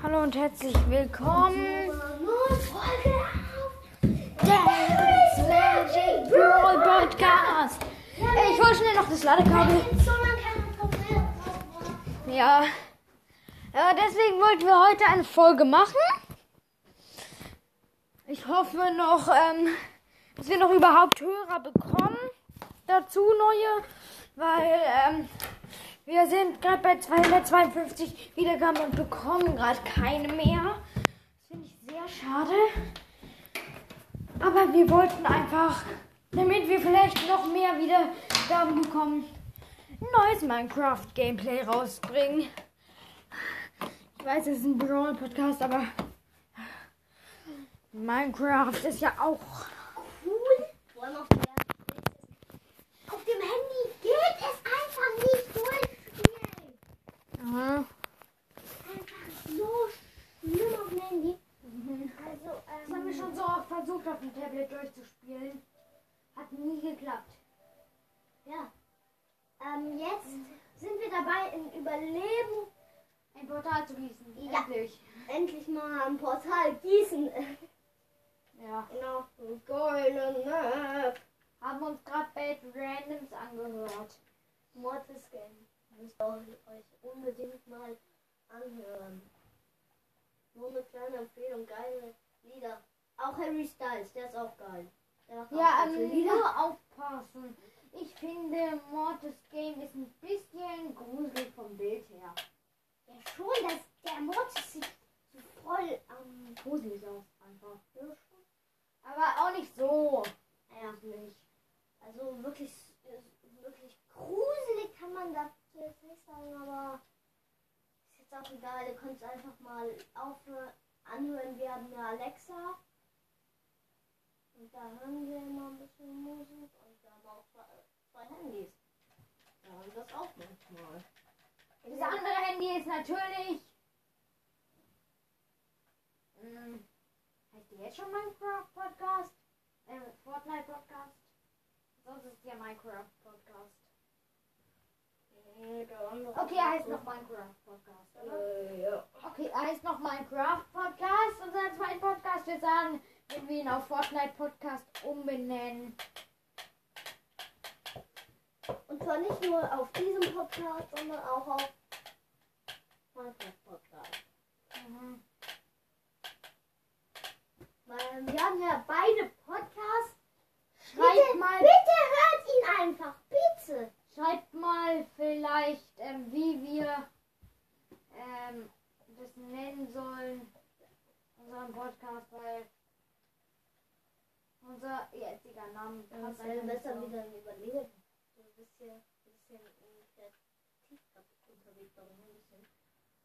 Hallo und herzlich willkommen. Magic Brawl Podcast. Ich hol schnell noch das Ladekabel. Ja. ja. Deswegen wollten wir heute eine Folge machen. Ich hoffe noch, ähm, dass wir noch überhaupt Hörer bekommen. Dazu neue. Weil, ähm, wir sind gerade bei 252 Wiedergaben und bekommen gerade keine mehr. Das finde ich sehr schade. Aber wir wollten einfach, damit wir vielleicht noch mehr Wiedergaben bekommen, ein neues Minecraft-Gameplay rausbringen. Ich weiß, es ist ein Brawl-Podcast, aber Minecraft ist ja auch. Cool. Auf dem Handy geht es einfach nicht. Aha. Einfach so schlimm auf dem Handy. Also, Das haben wir schon so oft versucht, auf dem Tablet durchzuspielen. Hat nie geklappt. Ja. Ähm, jetzt sind wir dabei, in Überleben Ein Portal zu gießen. Ja. Endlich. endlich mal ein Portal gießen. Ja. Genau. Golden Map. Haben uns gerade Bad Randoms angehört. Mortis Game. Müsst ihr euch unbedingt mal anhören. Nur eine kleine Empfehlung, geile Lieder. Auch Harry Styles, der ist auch geil. Ja, gute ähm, Lieder. nur aufpassen. Ich finde, Mortis Game ist ein bisschen gruselig vom Bild her. Ja, schon, dass der Mortis sich so voll am. Gruselig aus, einfach. Ja, schon. Aber auch nicht so Ja, gruselig. also wirklich, wirklich gruselig kann man das jetzt nicht sagen, aber ist jetzt auch egal. Ihr könnt es einfach mal aufhören, anhören. Wir haben eine Alexa. Und da hören wir immer ein bisschen Musik und wir haben auch zwei, Handys. Ja, und das auch manchmal. Das andere Handy ist natürlich. Ähm, heißt die jetzt schon Minecraft Podcast? Äh, Fortnite Podcast? Sonst ist ja Minecraft Podcast. Okay, er heißt noch Minecraft Podcast, oder? Äh, ja. Okay, er heißt noch Minecraft Podcast. Unser zweiter Podcast. Wir sagen, wenn wir ihn auf Fortnite Podcast umbenennen. Und zwar nicht nur auf diesem Podcast, sondern auch auf Minecraft Podcast. Mhm. Weil wir haben ja beide Podcasts. Schreibt bitte, mal, bitte hört ihn einfach, bitte. Schreibt mal vielleicht, ähm, wie wir ähm, das nennen sollen. Unseren Podcast, weil unser jetziger Name Das passt nicht besser so. wieder überlegen. Du bist hier ein bisschen kreativ unterwegs, aber ein bisschen.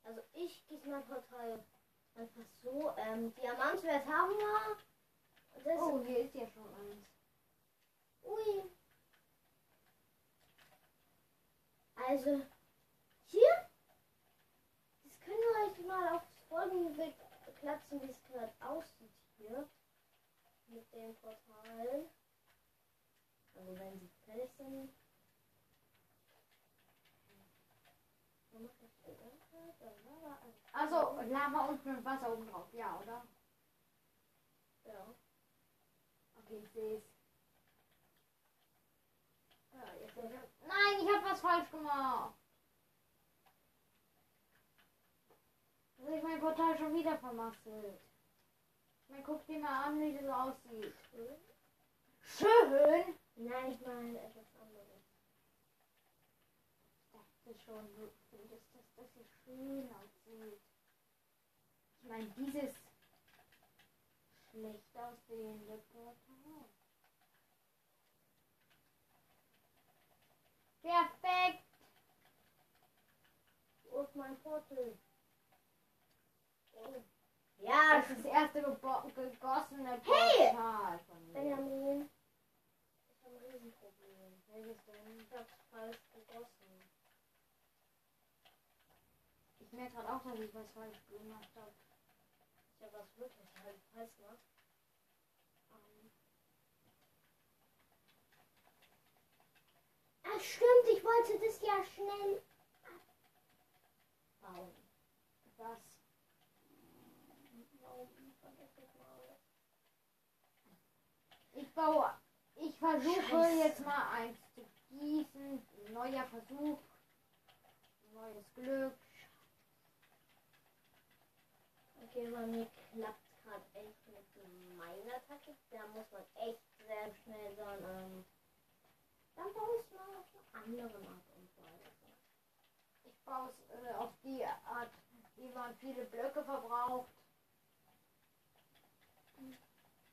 Also ich gieße mein Portal einfach so. Ähm, Diamantwert haben wir. Das Oh, hier ist ja schon eins. Ui. Also, hier, das können wir euch mal aufs folgende klatschen, wie es gerade aussieht hier. Mit dem Portal. Also, wenn sie fertig sind. Also Lava unten und Wasser oben drauf, ja, oder? Ja. Okay, ich sehe es. Ja, jetzt sehe ich- Nein, ich habe was falsch gemacht. Jetzt habe ich mein Portal schon wieder vermasselt. Ich meine, guck dir mal an, wie das aussieht. Schön! Nein, ich meine etwas anderes. Ich dachte schon, dass das hier schön aussieht. Ich meine, dieses schlecht aussehende Portal. Perfekt! Wo ist mein Portal? Oh. Ja, Das ist das erste gegossene Hey! Portal von mir. Benjamin. Ich habe ein Riesenproblem. Welches denn? Ich hab's falsch gegossen. Ich merke gerade auch, dass ich was falsch gemacht habe. Ich habe was wirklich falsch gemacht. Ach stimmt, ich wollte das ja schnell abbauen. Was? Ich baue. Ich versuche Scheiße. jetzt mal eins zu gießen. Neuer Versuch. Neues Glück. Okay, bei mir klappt gerade echt mit meiner Taktik. Da muss man echt sehr schnell sein. Ähm, dann baue ich mal auf eine andere Art und Weise. Ich baue es äh, auf die Art, wie man viele Blöcke verbraucht.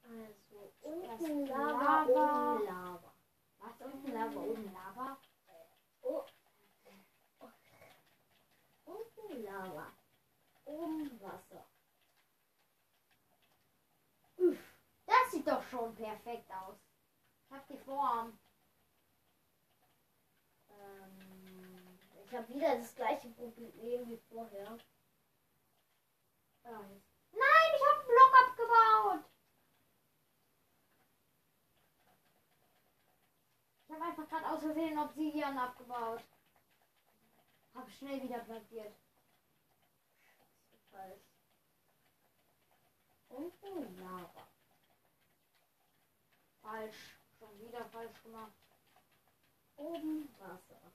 Also, unten Lava, Lava. oben Lava. Was? Unten Lava, oben Lava? Oh. Unten Lava, oben Wasser. Das sieht doch schon perfekt aus. Ich hab die Form. Ähm, ich habe wieder das gleiche Problem wie vorher. Ah. Nein, ich habe einen Block abgebaut. Ich habe einfach gerade aus Versehen Obsidian abgebaut. Hab schnell wieder platziert. Falsch. Unten Lava. Falsch. Schon wieder falsch gemacht. Oben Wasser.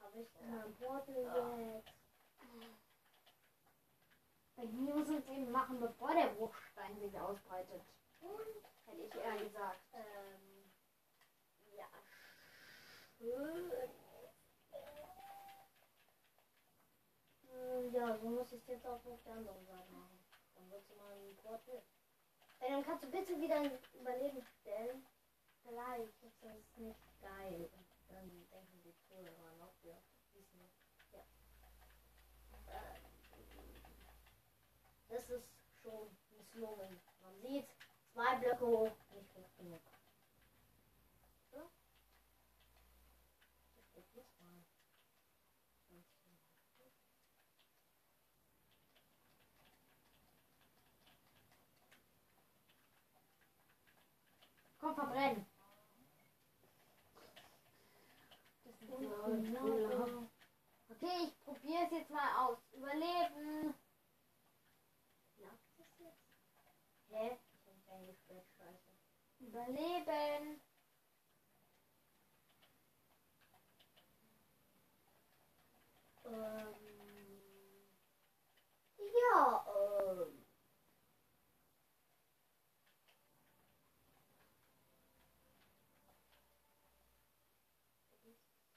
Habe ich in meinem Portal jetzt. Bei mir muss es eben machen, bevor der Bruchstein sich ausbreitet. Hätte ich eher gesagt. ähm, ja, Ja, so muss ich es jetzt auch auf der anderen Seite machen. Dann wird es mal ein Portal. Dann kannst du bitte wieder ein Überleben stellen. Vielleicht ist das nicht geil. Dann denken die Zuhörer noch, wir wissen nicht. Ja. Ähm, Das ist schon misslungen. Man sieht, zwei Blöcke hoch, nicht hoch genug. So. Das hier zwei. Komm, verbrennen. Okay, ich probiere es jetzt mal aus. Überleben. Klappt das jetzt? Hä? Ich hab eingesperrt, scheiße. Überleben. Ähm. Ja, ähm.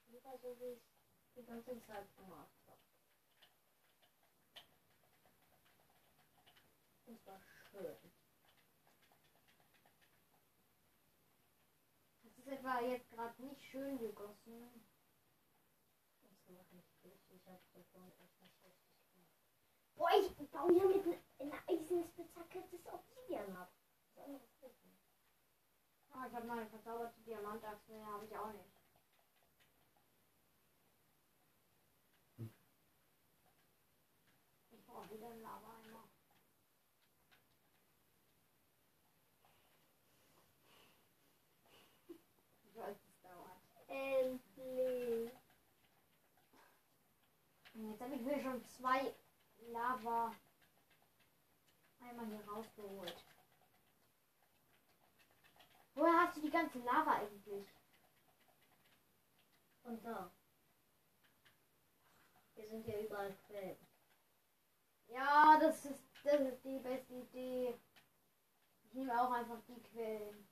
Lieber so wie ich die ganze Zeit gemacht habe. Das war schön. Das ist etwa jetzt gerade nicht schön gegossen. Das mache ich nicht. Ich habe davon echt nicht richtig gemacht. Boah, ich baue hier mit einer Eisenspitzhacke das Obsidian ab. Das ist nicht. Ah, ich habe meine verzauberte Diamantachse. Nee, habe ich auch nicht. Ich brauche wieder einen Lava-Eimer. Ich weiß, es dauert. Endlich. Jetzt habe ich mir schon zwei Lava einmal hier rausgeholt. Woher hast du die ganze Lava eigentlich? Und da. Hier sind ja überall Quellen. Ja, das ist, das ist die beste Idee. Ich nehme auch einfach die Quellen.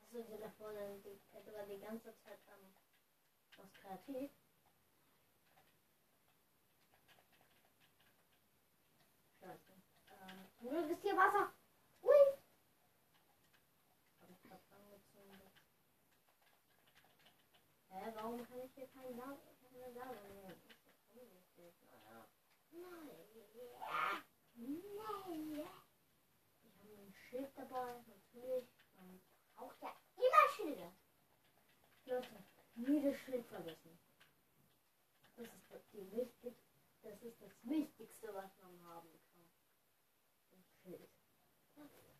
Hast du dir da vorne die, etwa die ganze Zeit ähm, was kreativ? Scheiße. Ähm, zum hier Wasser. Ui! Hab ich grad angezündet. Hä, warum kann ich hier keine Lava nehmen? Das ist doch unwichtig. Naja. Nein. Nein. Ich habe ein Schild dabei, natürlich. Man braucht ja immer Schilder. Leute, nie das Schild vergessen. Das ist das, die wichtig, das ist das Wichtigste, was man haben kann. Schild.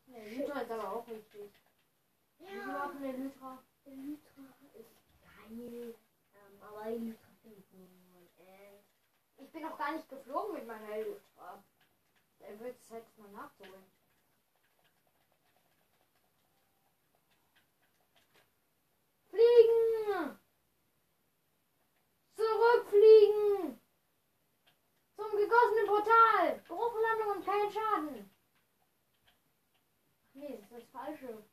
Der Lytra ist aber auch wichtig. Ja, der Lytra? der Lytra ist geil. Ähm, aber die Lytra finde ich. Äh, Ich bin noch gar nicht geflogen mit meiner. Der dann wird es das mal nachzuholen. Fliegen! Zurückfliegen! Zum gegossenen Portal! Bruchlandung und kein Schaden! Ach nee, das ist das Falsche.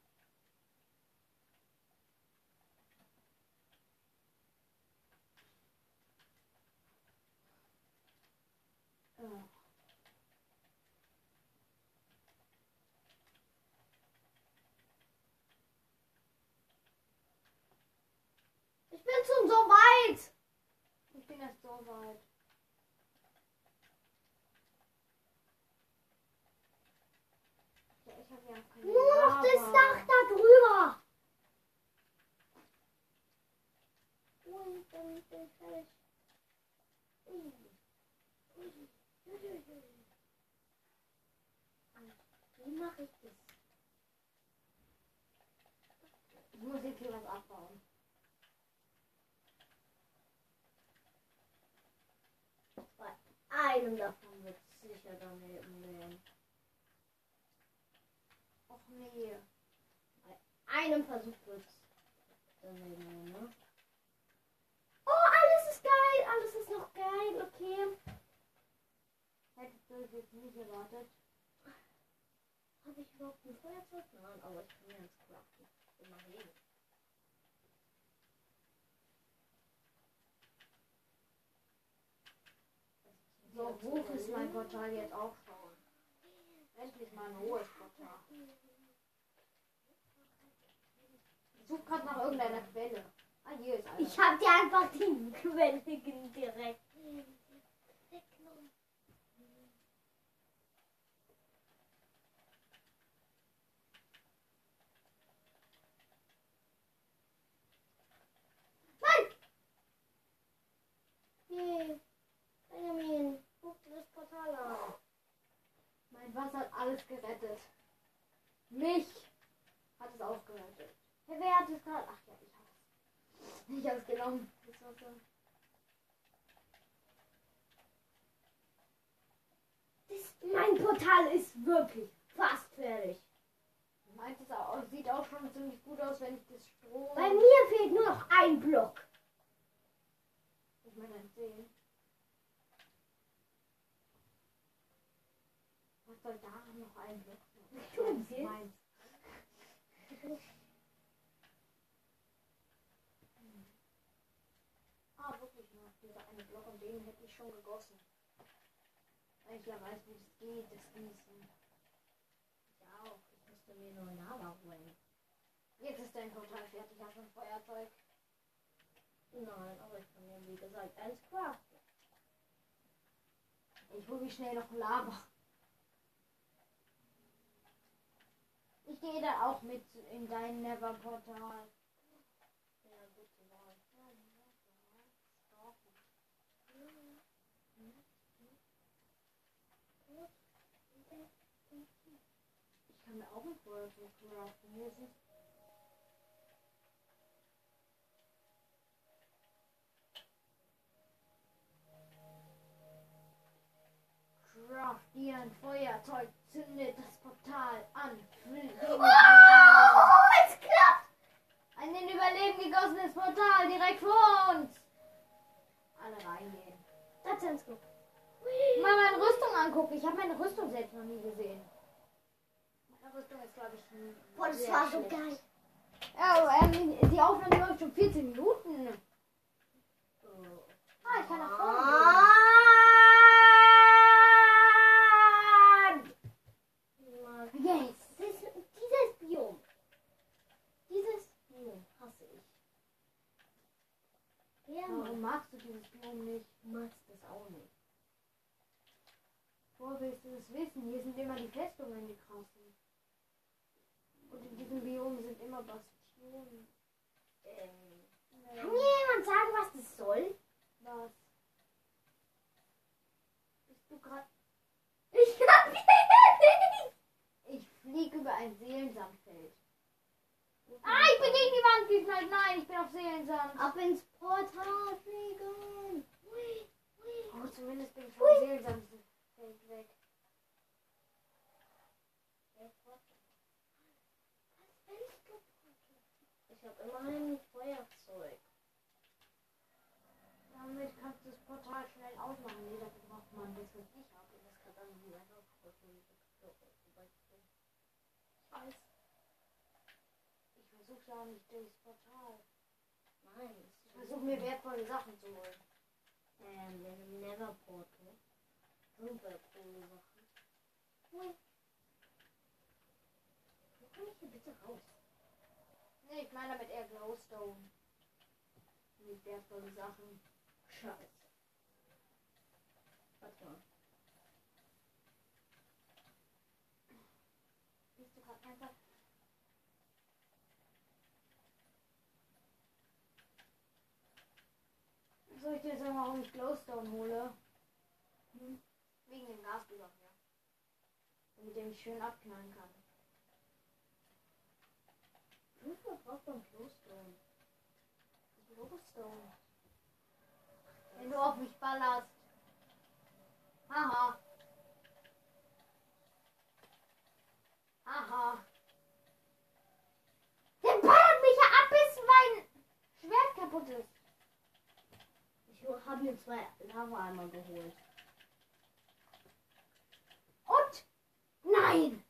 Äh. Ich bin schon so weit. Ich bin erst so weit. Ja, ich habe ja keine Nur noch das. Dach da drüber. Und dann bin ich fertig. Ui. Ui. Ui, ui, ui. Wie mache ich das? Ich muss jetzt hier was abbauen. Bei einem davon wird es sicher daneben gehen. Och nee. Bei einem Versuch wird es daneben gehen, ne? Oh, alles ist geil. Alles ist noch geil. Okay. Hättest du es jetzt nicht erwartet. Habe ich überhaupt ein Feuerzeug? Nein, aber ich kann mir eins craften. Immerhin. So hoch ist mein Portal jetzt auch schon. Endlich mal ein hohes Portal. Ich suche gerade nach irgendeiner Quelle. Ah, hier ist eine. Ich hab dir einfach die Quelle direkt. Nein! Yay. Benjamin, guck dir das Portal an. Mein Wasser hat alles gerettet. Mich hat es auch gerettet. Hey, wer hat es gerade? Ach ja, ich hab's. Ich hab's genommen. Das Wasser. Das, mein Portal ist wirklich fast fertig. Meint es auch, sieht auch schon ziemlich gut aus, wenn ich das Strom. Bei mir fehlt nur noch ein Block. Ich meine, ein sehen. Soll daran noch ein Block? Du Das ist willst? meins. Ah, wirklich noch dieser eine Block und den hätte ich schon gegossen. Weil ich ja weiß, wie es geht, das Gießen. Ich auch. Ich musste mir nur Lava holen. Jetzt ist dein Portal fertig, hast schon Feuerzeug. Nein, aber ich kann mir wie gesagt eins craften. Ich hole mich schnell noch Lava. Ich gehe da auch mit in dein Never-Portal. Ja, gute Wahl. Ich kann mir auch ein Feuerzeug craften. Hier ist es. Craft dir ein Feuerzeug, zündet das Portal an. Oh, es klappt! Ein in Überleben gegossenes Portal direkt vor uns. Alle reingehen. Das ist gut. Mal meine Rüstung angucken. Ich habe meine Rüstung selbst noch nie gesehen. Meine Rüstung ist, glaube ich, Boah, das sehr war so geil. Oh, ähm, die Aufnahme läuft schon 14 Minuten. Ah, ich kann nach vorne Mann! gehen. Yes. Das, dieses Biom. Dieses Biom hasse ich. Ja, Warum magst du dieses Biom nicht? Magst das auch nicht. Woher willst du das wissen? Hier sind immer die Festungen, die krassen. Und in diesem Biom sind immer Bastionen. Ähm, kann mir jemand sagen, was das soll? Was? Bist du gerade... Ich hab fliege über ein Seelensandfeld. Ah, ich bin gegen die Wand geknallt. Nein, ich bin auf Seelensand. Ab ins Portal fliegen. Hui, hui. Oh, zumindest bin ich vom Seelensandfeld weg. Ich habe immerhin ein Feuerzeug. Damit kannst du das Portal schnell aufmachen. Nee, dafür braucht man das, was ich habe. Das kann dann die einfach vorbei. Ich weiß. Ich versuche ja auch nicht durchs Portal. Nein, Ich versuche mir wertvolle Sachen zu holen. ähm, den Never Portal. Super coole Sachen. Hui. Wo komme ich hier bitte raus? Nee, ich meine damit eher Glowstone. Mit wertvollen Sachen. Scheiße. Warte mal. Bist du gerade einfach. Soll ich dir sagen, warum ich Glowstone hole? Hm? Wegen dem Gasbücher, ja. Damit der mich schön abknallen kann. Wofür braucht man Glowstone? Glowstone. Wenn du auf mich ballerst. Haha. Haha. Der ballert mich ja ab, bis mein Schwert kaputt ist. Ich habe mir zwei Lava-Eimer geholt. Und? Nein!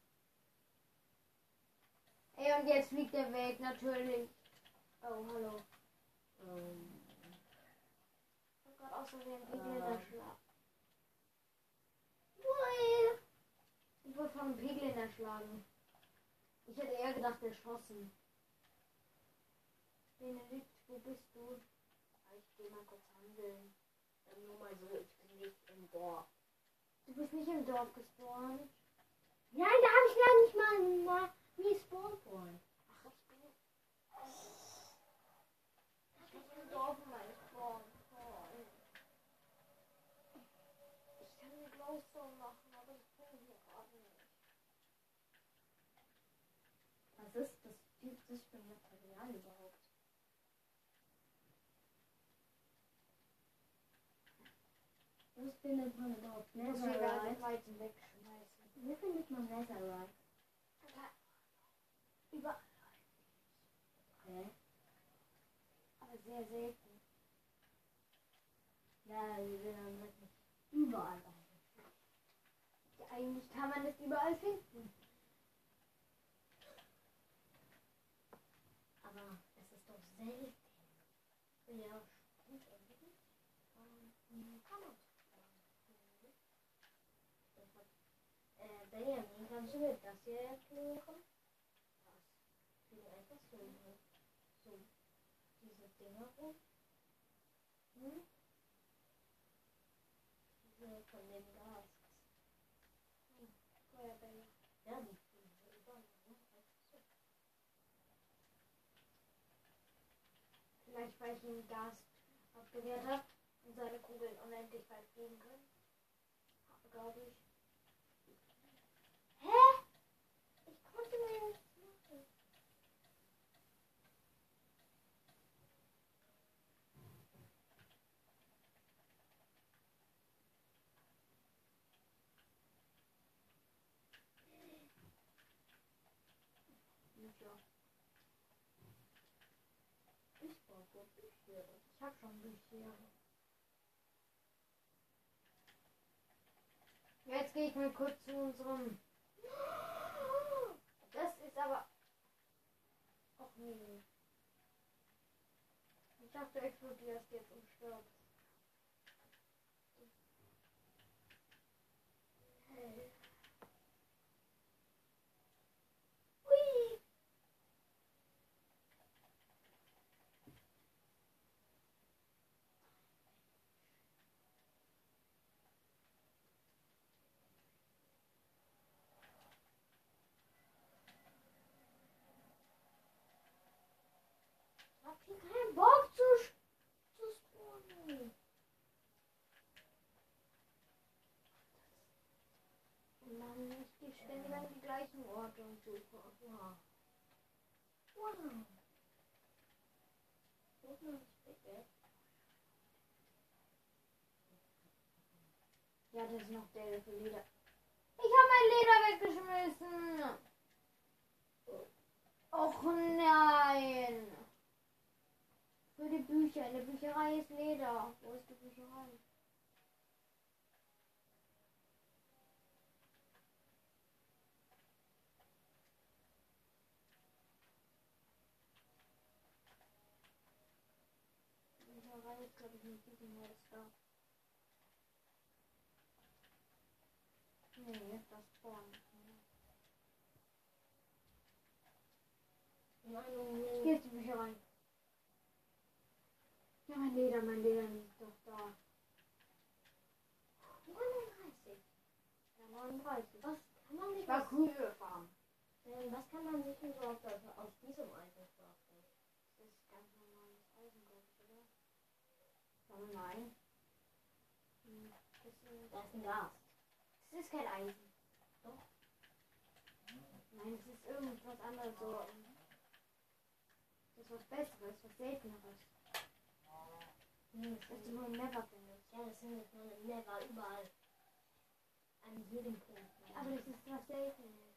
Ey, und jetzt fliegt er weg, natürlich. Oh, hallo. Ähm, Ich hab grad ein Pegel in der Ähm. Schlag. Ui. Ich wurde von einem Pegel erschlagen. Ich hätte eher gedacht, erschossen. Benedikt, wo bist du? Ich gehe mal kurz handeln. Ähm, nur mal so, ich bin nicht im Dorf. Du bist nicht im Dorf gespawnt. Nein, da habe ich gar nicht mal na, nie Spawn Point. Ach, ich bin. Ich bin im Dorf mal gespawnt. Ich kann eine Glowstone machen, aber ich bin hier gerade nicht. Was ist das Typ das für Material überhaupt? Was findet man überhaupt? Ich muss wegschmeißen. Wo findet man Netherite? Über, Okay. aber sehr selten. Ja, wir sind dann wirklich überall eigentlich. Ja, eigentlich kann man es überall finden. Aber es ist doch selten. Ja, stimmt eigentlich. Ähm, kann man. Das hat- Äh, Benjamin, kannst du mir das hier erklären? Was? Wie einfach so, so diese Dinger rum? Hm? Diese von dem Gas. Die. Einfach so. Vielleicht weil ich ihm Gas abgewehrt habe und seine Kugeln unendlich weit fliegen können. Glaube ich. Hä? Ich konnte mir nichts machen. Ich brauche Bücher. Ich habe schon Bücher. Jetzt gehe ich mal kurz zu unserem. Das ist aber. Och nee. Ich dachte, du explodierst jetzt und stirbst. Hey. Hui. Ich hab hier keinen Bock zu, spawnen. Mann, ich gehe ständig an die gleichen Orte und suche. Wow. Guck mal, das Bitte. Ja, das ist noch der für Leder. Ich habe mein Leder weggeschmissen. Och nein. Für die Bücher. In der Bücherei ist Leder. Wo ist die Bücherei? Die Bücherei ist, glaube ich, nicht diesem Haus da. Nee, das vorne. Nein, Hier ist die Bücherei. Ja, mein Leder, mein Leder liegt doch da. 39. Ja, 39. Was kann man sich aus, Kühe fahren. äh, was kann man sich so aus, aus, diesem Eisen vorstellen? Das ist ganz normales Eisen, glaube ich, oder? Aber nein. Hm, Das ist, Das ist ein Gas. das ist kein Eisen. Doch. Nein, das ist irgendwas anderes. So. Das ist was Besseres, was Selteneres. Hm, Das nur im Never findest. Ja, das findet man im Never überall. An jedem Punkt. Aber das ist was Seltenes.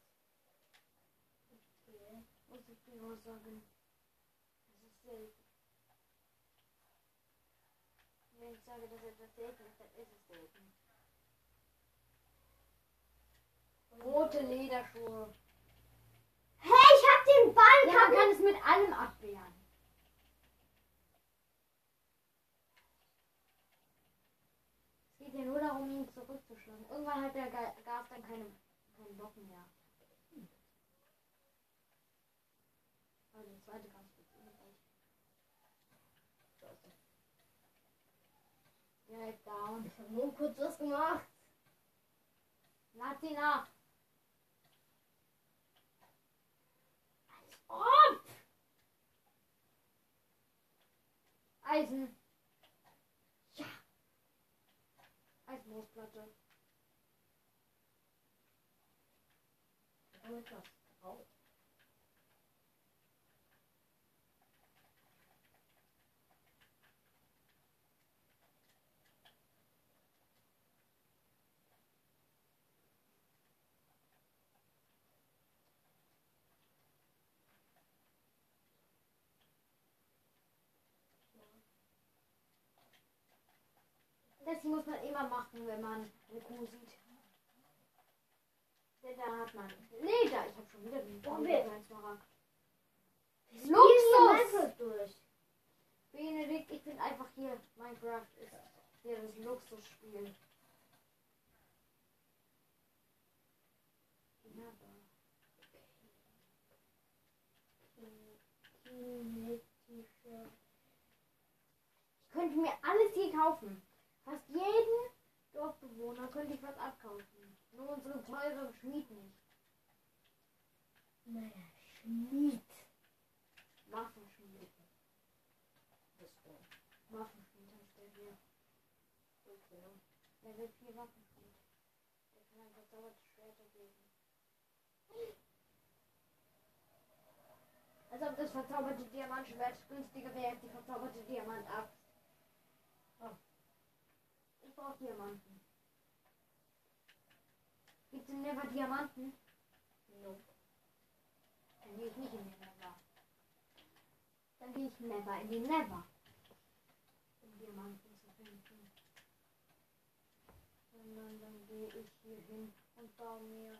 Okay. Muss ich dir nur sagen. Das ist selten. Wenn ich sage, dass etwas selten ist, dann ist es selten. Rote Lederschuhe. Hey, ich hab den Ball Ja, man kann es mit allem abwehren. Es geht ja nur darum, ihn zurückzuschlagen. Irgendwann hat der Ga- Gas dann keine, keinen Bock mehr. Also der zweite Gas wird. Direkt down. Ich hab nur kurz was gemacht. Lad ihn ab. Als ob. Eisen. Ja. Eisenbrustplatte. Damit was drauf. Das muss man immer machen, wenn man eine Kuh sieht. Denn da hat man Leder. Ich habe schon wieder den. Wir Luxus! durch. Benedikt, ich bin einfach hier. Minecraft ist hier das Luxusspiel. Ich könnte mir alles hier kaufen. Fast jeden Dorfbewohner könnte ich was abkaufen. Nur unsere teure Schmied nicht. Naja, Schmied. Waffenschmied. Du. Waffenschmied heißt der hier. Okay. Der wird viel Waffenschmied. Der kann ein verzauberte Schwerter geben. Als ob das verzauberte Diamantschwert günstiger wäre als die verzauberte Diamantaxt. Ich brauche Diamanten. Gibt's in Never Diamanten? Nope. Dann gehe ich nicht in den Never. Dann gehe ich Never in den Never. Um Diamanten zu finden. Sondern dann gehe ich hier hin und baue mir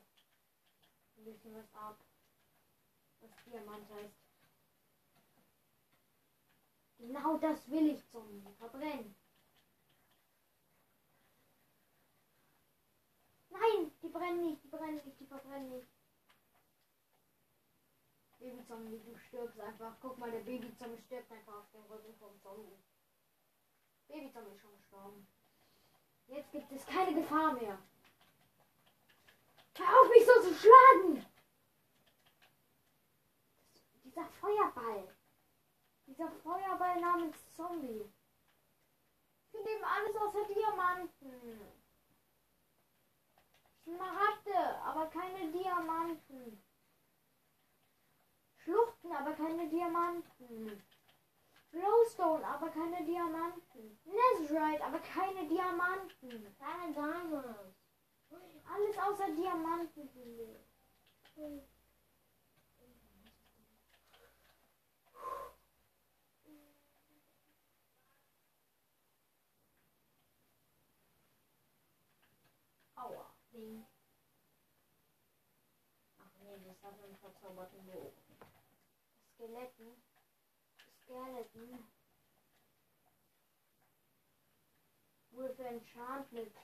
ein bisschen was ab. Was Diamant heißt. Genau das will ich zum Verbrennen. Nein, die brennen nicht, die brennen nicht, die verbrennen nicht. Babyzombie, du stirbst einfach. Guck mal, der Babyzombie stirbt einfach auf dem Rücken vom Zombie. Babyzombie ist schon gestorben. Jetzt gibt es keine Gefahr mehr. Hör auf, mich so zu schlagen! Dieser Feuerball. Dieser Feuerball namens Zombie. Wir nehmen alles außer Diamanten. Smaragde, aber keine Diamanten. Schluchten, aber keine Diamanten. Glowstone, aber keine Diamanten. Netherite, aber keine Diamanten. Keine Diamonds. Alles außer Diamanten. Link. Ach nee, das hat einen verzauberten Bogen. Skeletten. Skeletten. Wohl für Enchantment.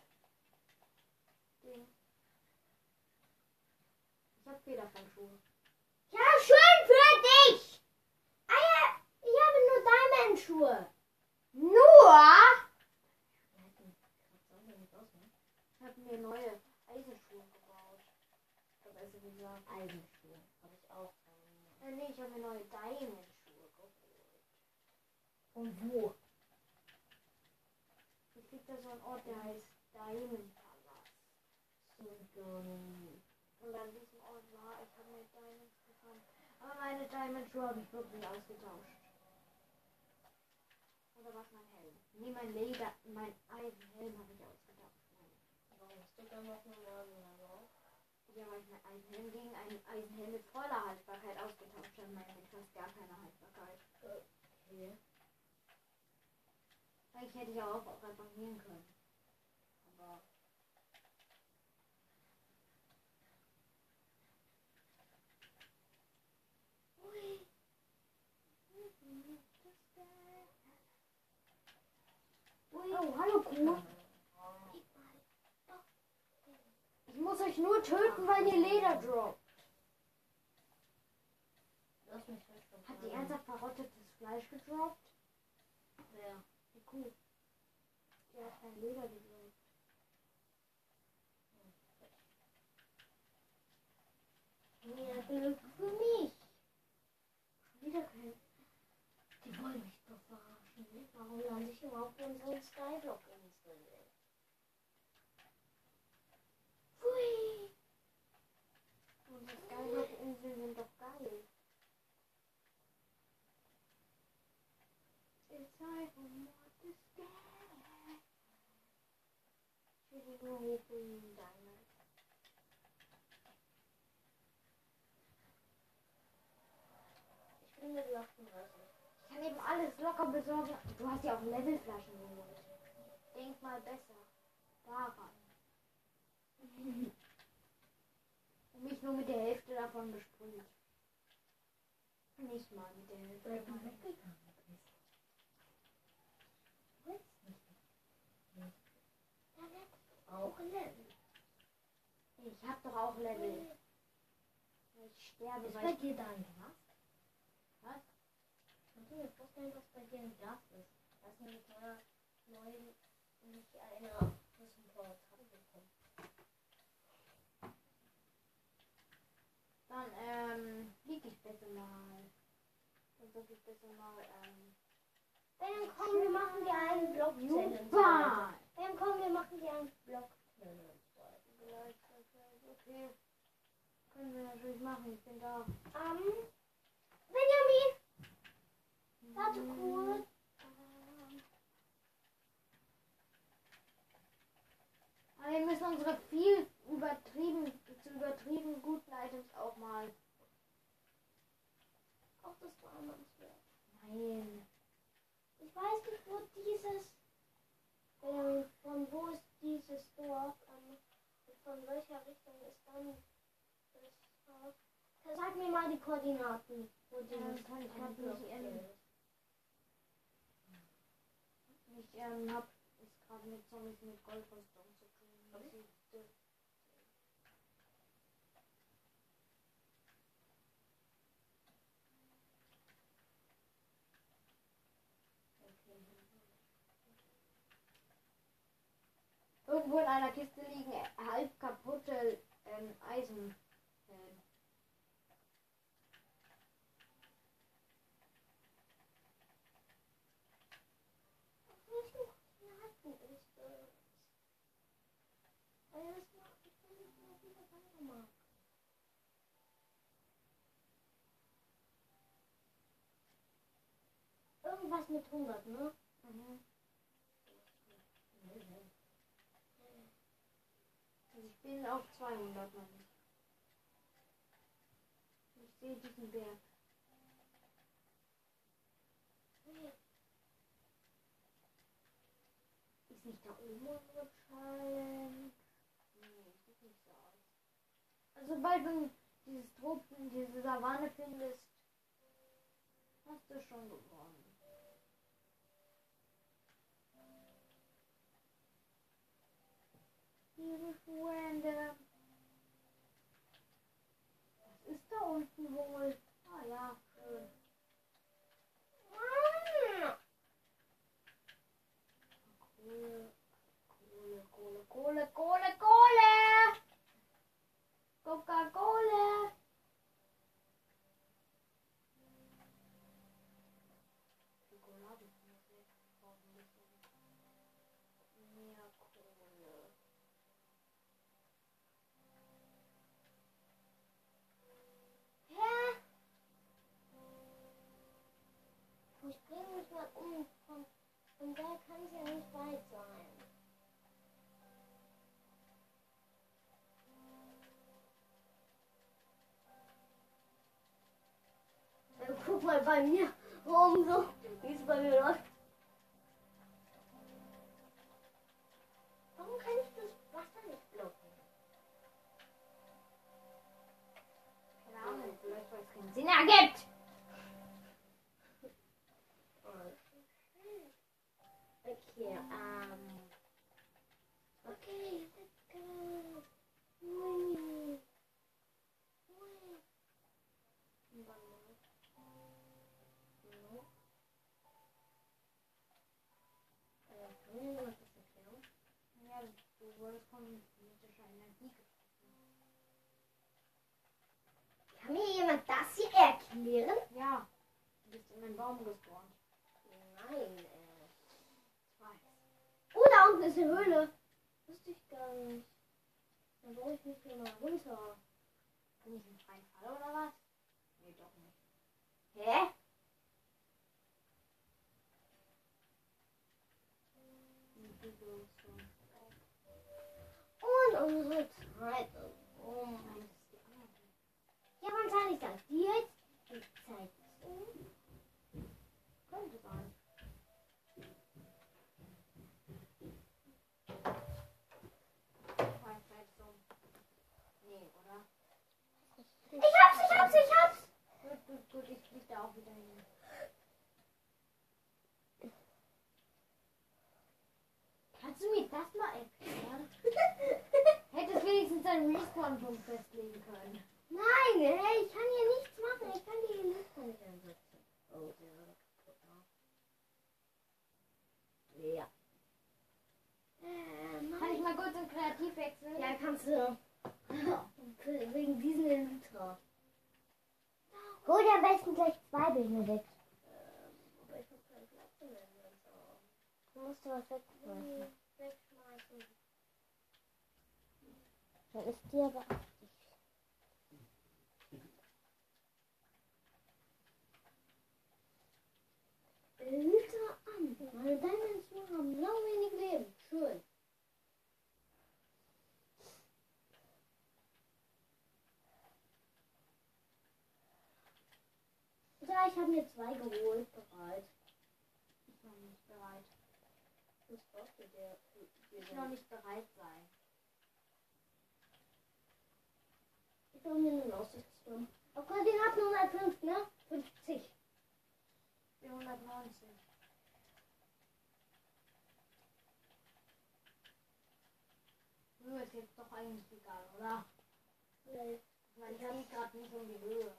Ding. Ich hab Federfangschuhe. Ja, schön für dich! Eier, ich habe nur Diamond-Schuhe. Nur? Ich hab mir neue Eisenschuhe gebaut. Oder besser gesagt. Eisenschuhe habe ich auch. Äh, nee, ich habe mir neue Diamond-Schuhe geholt. Und wo? Es gibt da so einen Ort, der heißt Diamond Palace. Und, Und an diesem Ort war, ich habe mir Diamonds gefunden. Aber meine Diamond-Schuhe habe ich wirklich ausgetauscht. Oder was mein Helm? Nee, mein Leder, mein Eisenhelm habe ich ausgetauscht. Noch normalen drauf? Ja, weil ich mein Eisenhelm gegen einen Eisenhelm mit voller Haltbarkeit ausgetauscht habe. Mein mit fast gar keiner Haltbarkeit. Okay. Eigentlich hätte ich auch, auch reparieren können. Aber. Ui. Ui. Oh, hallo Kuh. Ich muss euch nur töten, weil ihr Leder droppt. Lass mich weg von Hat die ernsthaft verrottetes Fleisch gedroppt? Wer? Die Kuh. Die hat kein Leder gedroppt. Mehr Glück für mich. Wieder kein. Die wollen mich doch verarschen. Ne? Warum lande ich überhaupt in so einen Skyblock-Insel? Hui. Und die Skyblock-Inseln sind doch geil. Ich Diamond. Ich bin mit 38. Ich kann eben alles locker besorgen. Du hast ja auch Levelflaschen geholt. Denk mal besser daran. Mich nur mit der Hälfte davon besprüht. Nicht mal mit der Hälfte. Weil du weggegangen bist. Du willst nicht hättest du auch Level. Ich hab doch auch Level. Ich sterbe, Ist bei ich... dir da ein Glas? Was? Kannst du mir vorstellen, dass bei dir ein Glas ist? Da ist nämlich mal neu nicht einer aus dem Portal gekommen. Dann, ähm, flieg ich besser mal. Dann sag ich besser mal, ähm... Dann komm, wir machen dir einen Block Super! Dann komm, wir machen dir einen Block okay. Können wir natürlich machen, ich bin da. Ähm, Benjamin, warte kurz. Aber wir müssen unsere viel übertrieben, zu übertrieben guten Items auch mal. Auch das einmanswert. Nein. Ich weiß nicht, wo dieses, ähm, von wo ist dieses Dorf, ähm, von welcher Richtung ist dann das Haus. Sag mir mal die Koordinaten, wo dieses kann ich ähm, grad Block nicht ist. Ich ähm, hab es gerade mit Zombies mit Goldrüstung zu tun. Okay. Sie- Irgendwo in einer Kiste liegen halb kaputte ähm, Eisen. Ähm. Irgendwas mit 100, ne? mhm. Also ich bin auf 200 noch nicht. Ich sehe diesen Berg. Ist nicht da oben unsere Challenge? Nee, das nicht Also sobald du dieses Tropen, diese Savanne findest, hast du schon gewonnen. Freunde. Was ist da unten wohl? Ah ja, Kohle, Kohle, Kohle, Kohle. Coca-Cola. Ich bringe mich mal um. Von, von da kann es ja nicht weit sein. Ja, guck mal bei mir rum, so wie es bei mir läuft. Warum kann ich das Wasser nicht blocken? Keine Ahnung, vielleicht weil es keinen Sinn ergibt. Jemand das hier erklären? Ja, du bist in einen Baum gespawnt. Nein, äh. Zwei. Oh, da unten ist eine Höhle. Wusste ich gar nicht. Dann brauche ich nicht mal runter. Bin ich im freien Fall oder was? Nee, doch nicht. Hä? Und unsere Zeit ist um. Nein, das ist die andere. Ja, wann sage ich das? Die jetzt? Die Zeit ist um. Könnte sein. Ich hab's, ich hab's, ich hab's! Gut, gut, gut, ich flieg da auch wieder hin. Kannst du mir das mal erklären? Hättest wenigstens einen Respawn-Punkt festlegen können. Nein, hey, ich kann hier nichts machen. Ich kann die Liste nicht einsetzen. Oh, der war kaputt. Ja. Äh, Kann ich mal kurz in Kreativ wechseln? Ja, kannst du. Wegen diesen Elytra. Hol am besten gleich zwei Benedikt. Ähm, aber ich hab keinen Platz Inventar. Du musst was wegschmeißen. Wegschmeißen. Dann ist dir aber auch Elytra an. Meine Diamonds haben so wenig Leben. Schön. Ja, ich habe mir zwei geholt, bereit. Ich bin noch nicht bereit. Was ihr der? Ich will noch nicht bereit sein. Ich brauche mir einen Aussichtsturm. Okay, den hat nur 105, ne? 50. 490. Höhe ist jetzt doch eigentlich egal, oder? Weil Weil ich habe gerade nicht um die Höhe.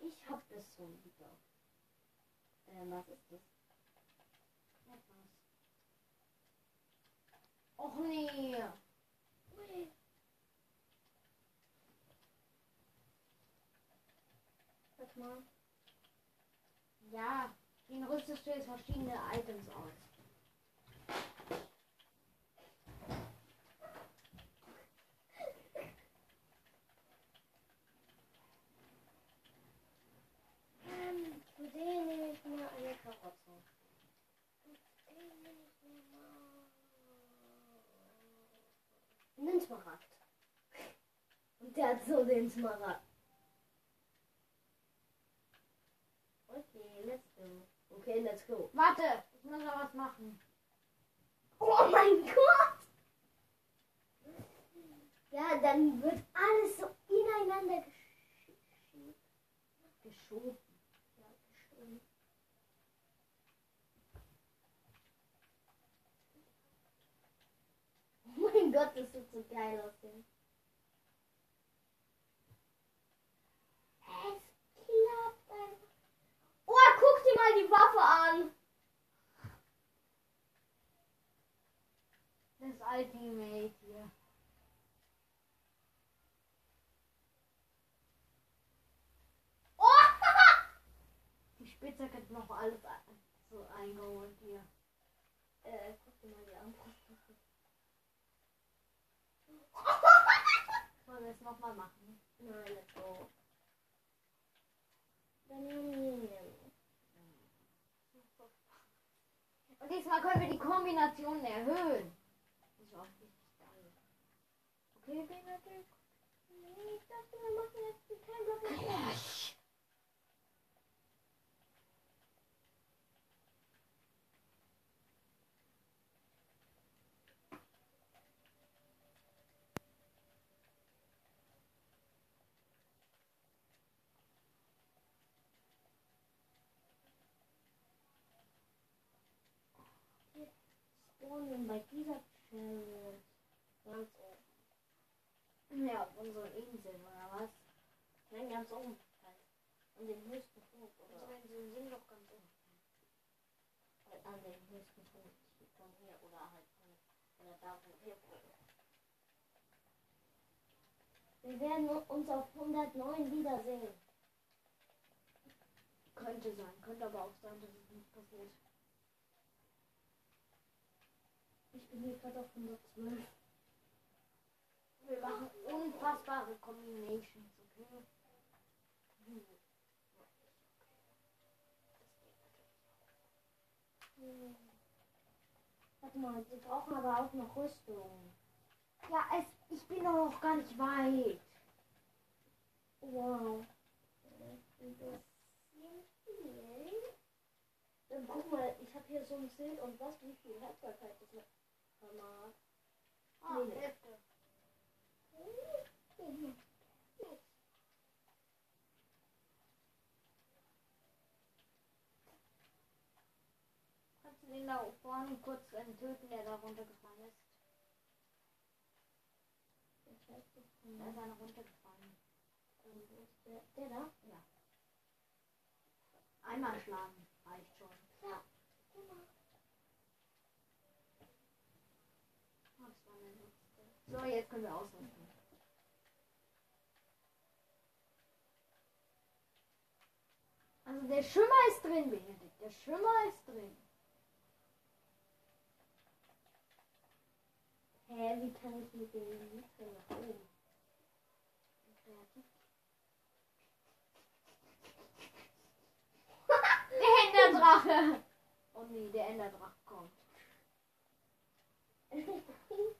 Ich hab das schon wieder. Ähm, was ist das? Etwas. Och nee. Ui. Mal. Ja, den rüstest du jetzt verschiedene Items aus. Ähm, für den nehme ich mir eine Karotte. Den nehme ich mir mal einen Smaragd. Und der hat so den Smaragd. Okay, let's go. Okay, let's go. Warte, ich muss noch was machen. Oh mein Gott! Ja, dann wird alles der Geschichte. Geschoben. Ja, geschoben. Oh mein Gott, das sieht so geil aus. Hier. Es klappt einfach. Oh, guck dir mal die Waffe an. Das Ultimate hier. Oh! Die Spitzhacke hat noch alles so eingeholt hier. äh, guck dir mal die Armbrust an. Wollen wir es nochmal machen? Nein, let's go. Und diesmal können wir die Kombinationen erhöhen. Das ist auch richtig geil. Okay, Benedikt? Nee, ich dachte, wir machen jetzt die Kernblock. Spawnen bei dieser Challenge. Ganz oben. Ja, auf unsere Insel, oder was? Nein, ganz oben. Halt. An den höchsten Punkt, oder? Unsere Inseln sind doch ganz oben. Halt an den höchsten Punkt von hier, oder halt von, oder da, wo wir wohnen. Wir werden uns auf 109 wiedersehen. Könnte sein, könnte aber auch sein, dass es nicht passiert. Ich bin hier gerade auf 112. Wir machen unfassbare Combinations, okay? Hm. Warte mal, wir brauchen aber auch noch Rüstung. Ja, es, ich bin doch noch gar nicht weit. Wow. Dann guck mal, ich habe hier so ein Schild und was, wie viel Haltbarkeit das vermag. Ah. Kannst du den da vorne kurz töten, der da runtergefallen ist? Ich weiß nicht, Da ist einer runtergefallen. der, da? Einmal schlagen reicht schon. Ja. Guck mal. Oh, das war der letzte. So, jetzt können wir ausrüsten. Also der Schimmer ist drin, Benedikt. Der Schimmer ist drin. Hä, wie kann ich mit dem nicht nach oben? Der Enderdrache! Oh nee, der Enderdrache kommt.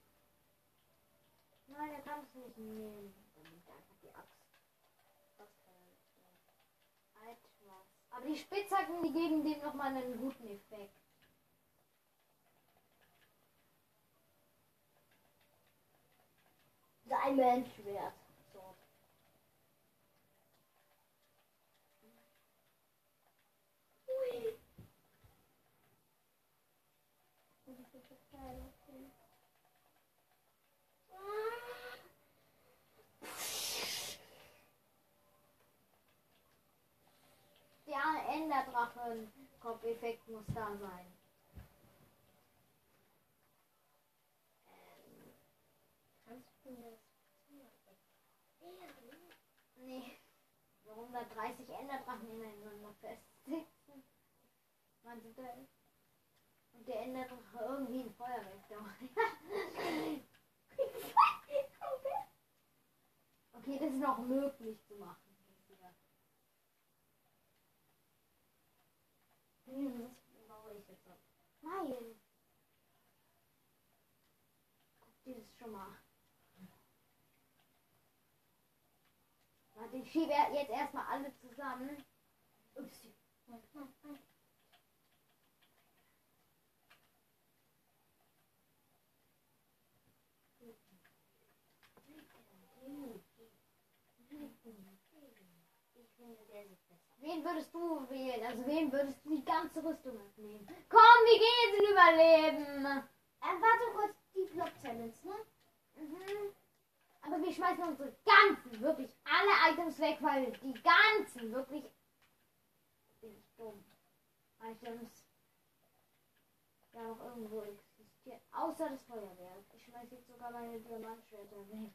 Nein, er kann es nicht nehmen. Dann nimmt er einfach die Axt. Für Etwas. Aber die Spitzhacken, die geben dem nochmal einen guten Effekt. Diamond-Schwert. So. Ui. Und das ist so geil, okay. Ah. Der Enderdrachen-Kopf-Effekt muss da sein. Ähm, Nee. Warum da 30 Enderdrachen ineinander festsitzen? Meinst du das? Und der Enderdrache irgendwie ein Feuerwerk da. okay, das ist noch möglich zu machen. hier. Nein. Guck dir das schon mal. Warte, ich schiebe jetzt erstmal alle zusammen. Ups. Nein, nein, nein. Ich finde, der sieht besser. Wen würdest du wählen? Also wen würdest du die ganze Rüstung mitnehmen? Komm, wir gehen Überleben. Äh, warte kurz, die Block Challenge, ne? Mhm. Aber wir schmeißen unsere ganzen, wirklich alle Items weg, weil die ganzen, wirklich. Bin ich dumm. Items ja noch irgendwo existieren. Außer das Feuerwerk. Ich schmeiß jetzt sogar meine Diamantschwerter weg.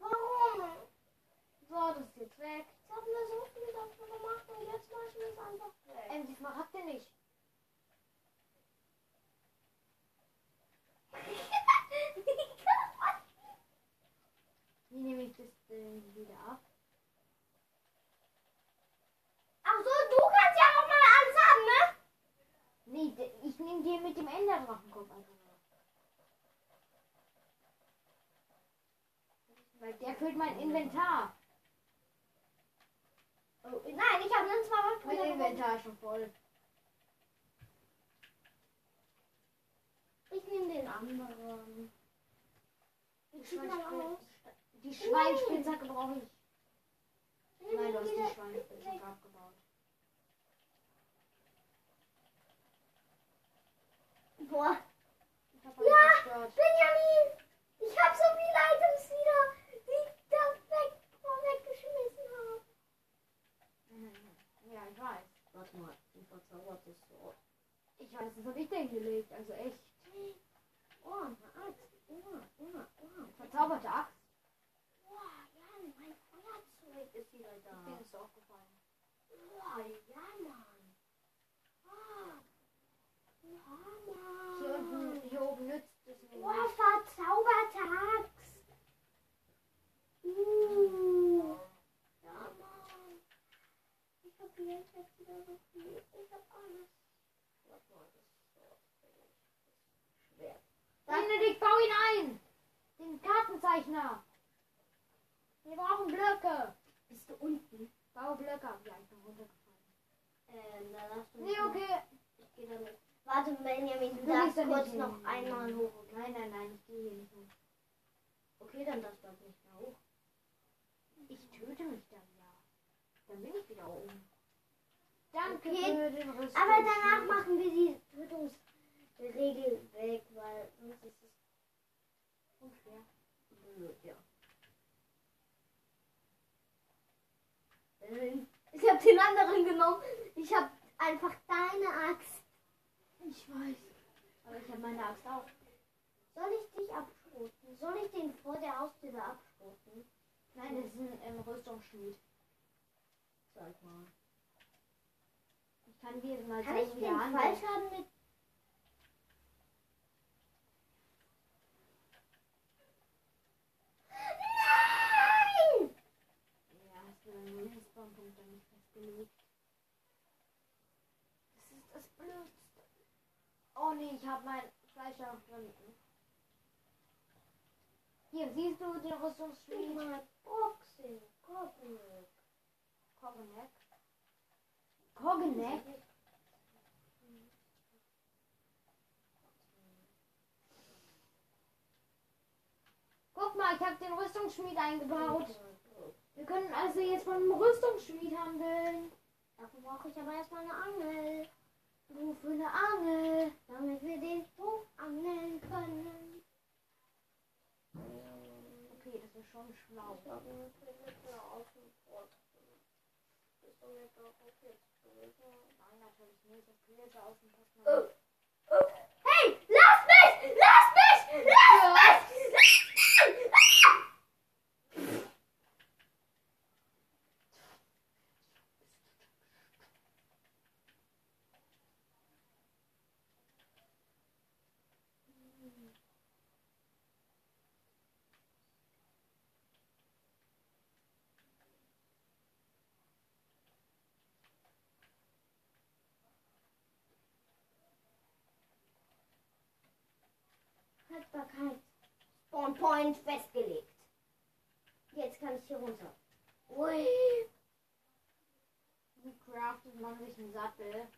Warum? So, das ist jetzt weg. Ich habe mir so viel dafür gemacht und jetzt mach ich mir es einfach weg. Ähm, die Smaragde nicht. Wie nehme ich das denn wieder ab? Ach so, du kannst ja noch mal alles haben, ne? Nee, ich nehme dir mit dem Enderdrachenkopf einfach mal. Weil der füllt mein Inventar. Oh, nein, ich habe einen Smaragd. Mein Inventar ist schon voll. Ich nehme den anderen. Die, Schweinspitze- die Schweinspitzhacke brauche ich. Nein, du hast die Schweinspitzhacke abgebaut. Boah. Ja, zerstört. Benjamin, ich habe so viele Items wieder, die ich da weg, weggeschmissen habe. Mhm. Ja, ich weiß. Warte mal, ein verzaubertes Sword. Ich weiß, das habe ich denn gelegt. Also echt. Oh, eine Axt. Oh, oh, oh. Verzauberte Axt. Boah, ja, mein Feuerzeug ist wieder da. ist aufgefallen. Boah, ja, Mann. Ah. Ja, Mann. Hier unten, hier oben nützt es mir Boah, nicht. verzauberte Axt. Uh. Ja, hab jetzt wieder so viel. Ich hab alles. Warte mal, das finde ich schwer. Benedikt, bau ihn ein! Den Kartenzeichner! Wir brauchen Blöcke! Bist du unten? Bau Blöcke, hab ich einfach runtergefallen. Ähm, da darfst du Nee, nicht okay. Ich geh damit. Warte, Benjamin, du Du darfst da kurz nicht noch hin. einmal hoch. Nein, nein, nein, ich gehe hier nicht hoch. okay, dann darfst du auch nicht mehr hoch. Ich töte mich dann ja. Dann bin ich wieder oben. Danke Okay. Aber danach machen wir die Tötungsregel weg, weil sonst ist es Unfair. blöd, ja. Ähm, Ich hab den anderen genommen. Ich hab einfach deine Axt. Ich weiß. Aber ich habe meine Axt auch. Soll ich dich abschroten? Soll ich den vor der Haustür abschroten? Nein, das ist ein ähm, Rüstungsschmied. Sag mal. Kann dir mal Kann ich den handelt. Fallschaden mit. Oh nee, ich habe mein Fleisch auch drin. Hier, siehst du den Rüstungsschmied? Mal Boxing, Goblet. Kogenek. Kogenek? Guck mal, ich habe den Rüstungsschmied eingebaut. Wir können also jetzt von einem Rüstungsschmied handeln. Dafür brauche ich aber erstmal eine Angel, für eine Angel. damit wir den Hof angeln können. Okay, das ist schon schlau. Ich habe einen Kilometer auf dem du mit darauf jetzt gewesen? Nein, natürlich nicht. Das ist aus dem. Oh. Hey, lass mich! Lass mich! Lass mich! Lass mich! Haltbarkeit. Spawn Point festgelegt. Jetzt kann ich hier runter. Ui. Wie craftet man sich einen Sattel?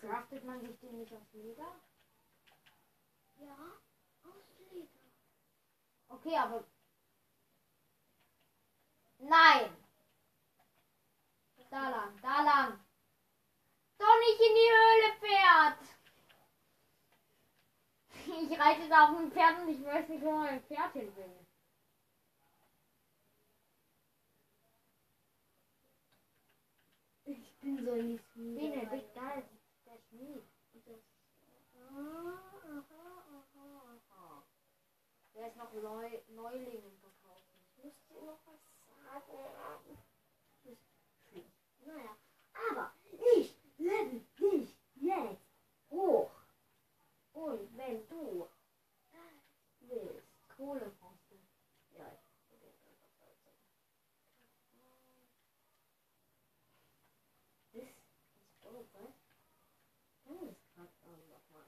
Craftet man sich den nicht aus Leder? Ja, aus Leder. Okay, aber. Nein! Da lang, da lang! Doch nicht in die Höhle, Pferd! Ich reite jetzt auf dem Pferd und ich weiß nicht, wo mein Pferd hin will. Ich bin so nicht Benedikt, da ist der Schmied. Der ist noch Neu Neulingen verkaufen. Musst du noch was sagen? Naja, aber ich level dich jetzt hoch. Und wenn du willst, Kohle brauchst du. ja, ich weiter. Das ist voll was? Kann das gerade nochmal?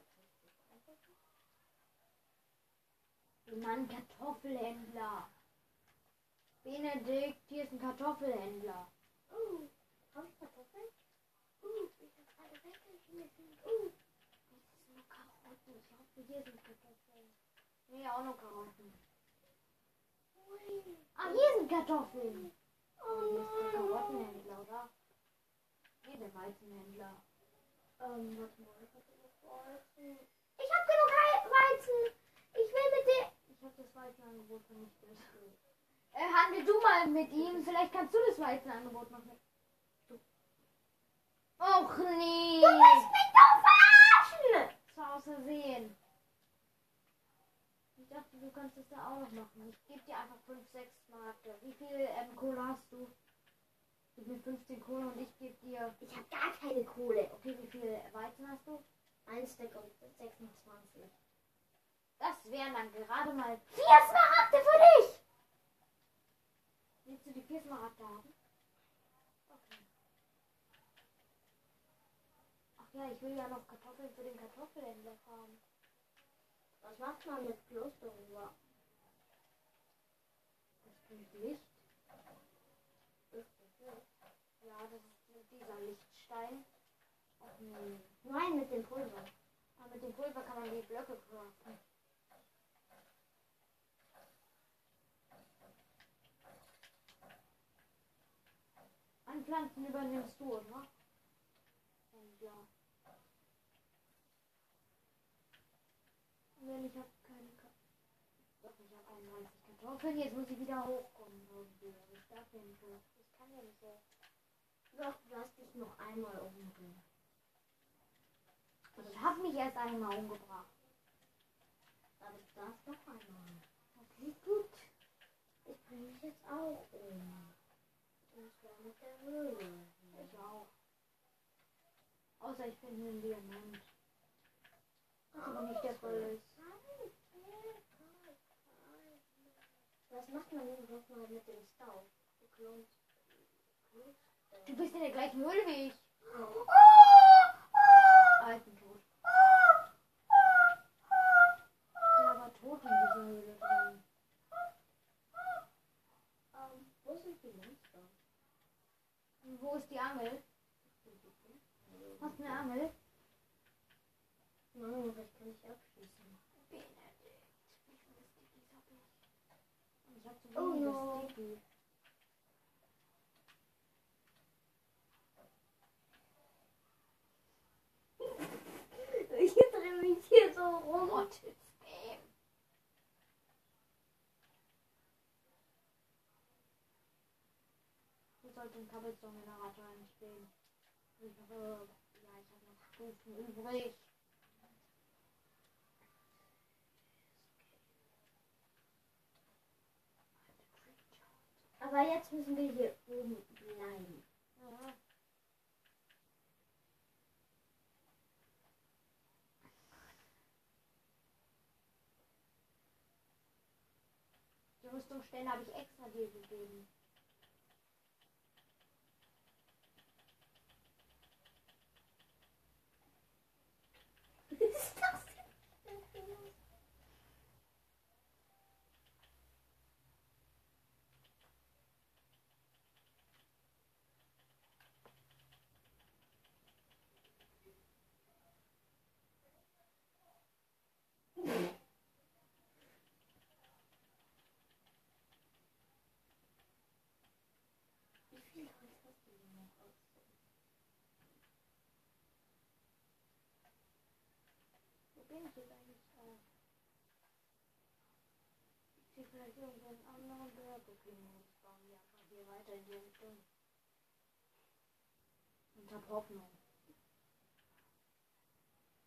Du Mann, Kartoffelhändler. Benedikt, hier ist ein Kartoffelhändler. Oh, hab ich Kartoffeln? Uh, ich hab gerade weggeschmissen. Uh, Das sind nur Karotten. Ich hoffe, hier sind Kartoffeln. Nee, auch noch Karotten. Ah, hier sind Kartoffeln. Oh Hier ist nein. Karottenhändler, oder? Nee, der Weizenhändler. Ähm, warte mal, ich hab noch Weizen. Ich hab genug Weizen. Ich will mit dir. Ich habe das Weizenangebot vernichtet. Äh, handel du mal mit ihm. Vielleicht kannst du das Weizenangebot noch mit. Och nee. Du willst mich doch verarschen. Das war aus Versehen. Ich dachte, du kannst das da auch noch machen. Ich gebe dir einfach 5, 6 Marke. Wie viel ähm, Kohle hast du? Gib mir 15 Kohle und ich gebe dir. Ich hab gar keine Kohle. Okay, wie viel Weizen hast du? Ein Stück und 26. Das wären dann gerade mal. Vier Smaragde für dich. Willst du die vier Smaragde haben? Okay. Ach ja, ich will ja noch Kartoffeln für den Kartoffelhändler haben. Was macht man mit Klosterruhe? Das bringt Licht. Ist das nicht? Ja, das ist dieser Lichtstein. Nee. Nein, mit dem Pulver. Aber mit dem Pulver kann man die Blöcke craften. Anpflanzen übernimmst du, oder? Ja. Wenn ich habe keine Ka Doch, ich habe 31 Kartoffeln. Jetzt muss ich wieder hochkommen. Ich darf ja nicht hoch. Ich kann ja nicht hoch. Doch, lass dich noch einmal umbringen. Ich habe mich erst einmal umgebracht. Aber du darfst noch einmal. Okay, gut. Ich bringe dich jetzt auch um. Und zwar mit der Höhle. Ich auch. Außer ich finde einen Diamant. Aber nicht der Fall ist. Was macht man denn nochmal mit dem Staub? Du bist in der gleichen Höhle wie ich. Oh. Alten tot. Ich bin aber tot in dieser Höhle drin. Ähm, wo sind die Monster? Und wo ist die Angel? Hast du eine Angel? Nein, aber ich kann nicht abschießen. Benedikt. Wie viele Stickies hab ich? Ich Oh wenige no. Ich drehe mich hier so rum. Hier sollte ein Cobblestone-Generator entstehen. Ich habe, ja, ich habe noch Stufen übrig. Aber jetzt müssen wir hier oben bleiben. Die Rüstungsstelle habe ich extra dir gegeben. Was ist das bin ich jetzt eigentlich drauf? Ich sehe vielleicht irgendeinen anderen nee, jetzt bauen wir einfach hier weiter in die Richtung. Und hab Hoffnung.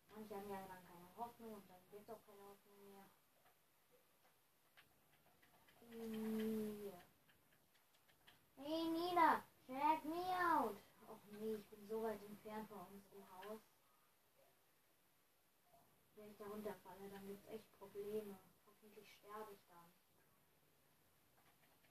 Manche haben ja dann keine Hoffnung und dann gibt es auch keine Hoffnung mehr. Hier. Hey Nina, check me out. Och nee, ich bin so weit entfernt von unserem Haus. Wenn ich da runterfalle, dann gibt es echt Probleme. Hoffentlich sterbe ich dann.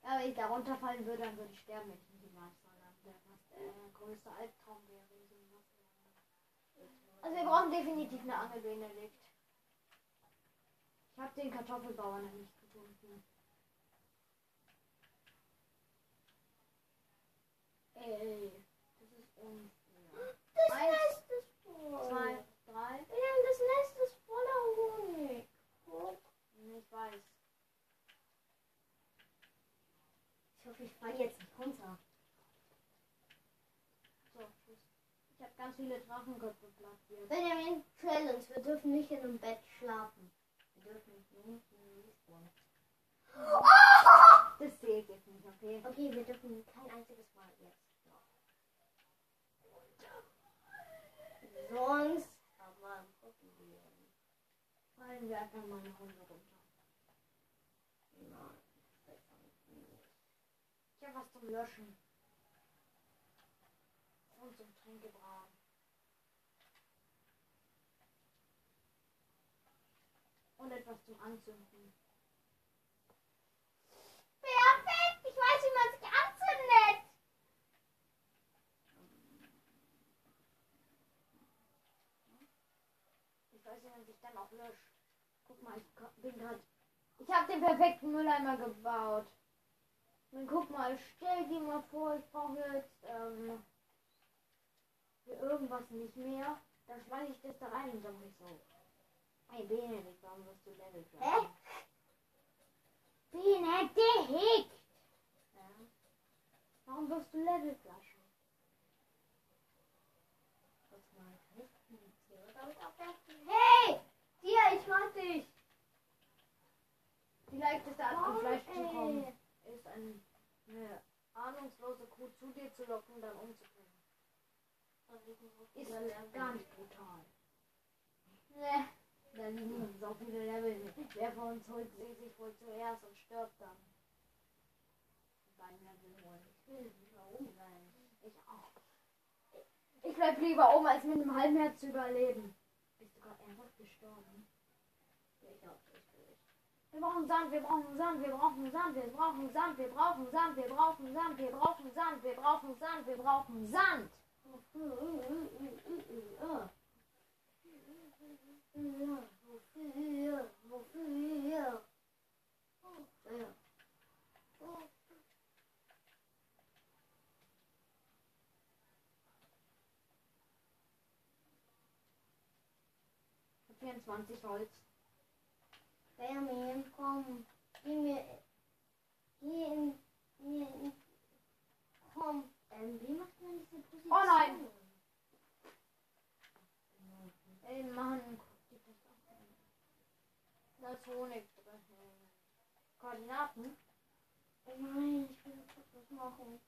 Ja, wenn ich da runterfallen würde, dann würde ich sterben, wenn ich nicht im Wasser lande. Was der größte Albtraum wäre, wenn lande. Also wir brauchen definitiv eine Angel, Benedikt. Ich habe den Kartoffelbauer noch nicht gefunden. Ey, das ist unfair. Das Eins, Nest ist voll. Zwei, drei. Ja, das Nest ist voller Honig. Guck. Ich weiß. Ich hoffe, ich falle jetzt nicht runter. So, tschüss. Ich habe ganz viele Drachenköpfe platziert. Benjamin, Challenge. Wir dürfen nicht in einem Bett schlafen. Wir dürfen nicht in Respawn. Das zählt jetzt nicht, okay? Okay, wir dürfen kein einziges Mal jetzt. Sonst haben wir. Fallen wir einfach mal eine Runde runter. Nein, besser nicht. Ich habe was zum Löschen. Und zum Tränkebrauen. Und etwas zum Anzünden. Perfekt! Ich weiß, wie man sich anzündet! Ich weiß nicht, wenn sich dann auch löscht. Guck mal, ich bin gerade. Ich habe den perfekten Mülleimer gebaut. Dann guck mal, stell dir mal vor, ich brauche jetzt ähm, für irgendwas nicht mehr. Dann schmeiße ich das da rein und dann ich so. Hey Benedikt, warum wirst du Level Hä? Benedikt! Ja. Warum wirst du. Damit aufwerfen. Hey! Tia, ich mag dich! Die leichteste Art, an Oh, Fleisch zu kommen, ist ein, eine ahnungslose Kuh zu dir zu locken, dann umzubringen. Ist gar nicht brutal. Ne, da liegen so viele Level. Wer von uns holt sie sich wohl zuerst und stirbt dann? Beim Level holen. Ich will oben sein. Ich auch. Ich bleib lieber oben, als mit einem halben Herz zu überleben. Bist du gerade ernsthaft gestorben? Ich hab dich durch. Wir brauchen Sand, wir brauchen Sand, wir brauchen Sand, wir brauchen Sand, wir brauchen Sand, wir brauchen Sand, wir brauchen Sand, wir brauchen Sand, wir brauchen Sand. 24 Holz. Benjamin, komm. Geh mir. Geh in. Geh in. Komm. Ähm, wie macht man diese Position? Oh nein. Ey, Mann, guck dir das an. Da ist Honig drin. Koordinaten? Oh nein, ich will kurz was machen.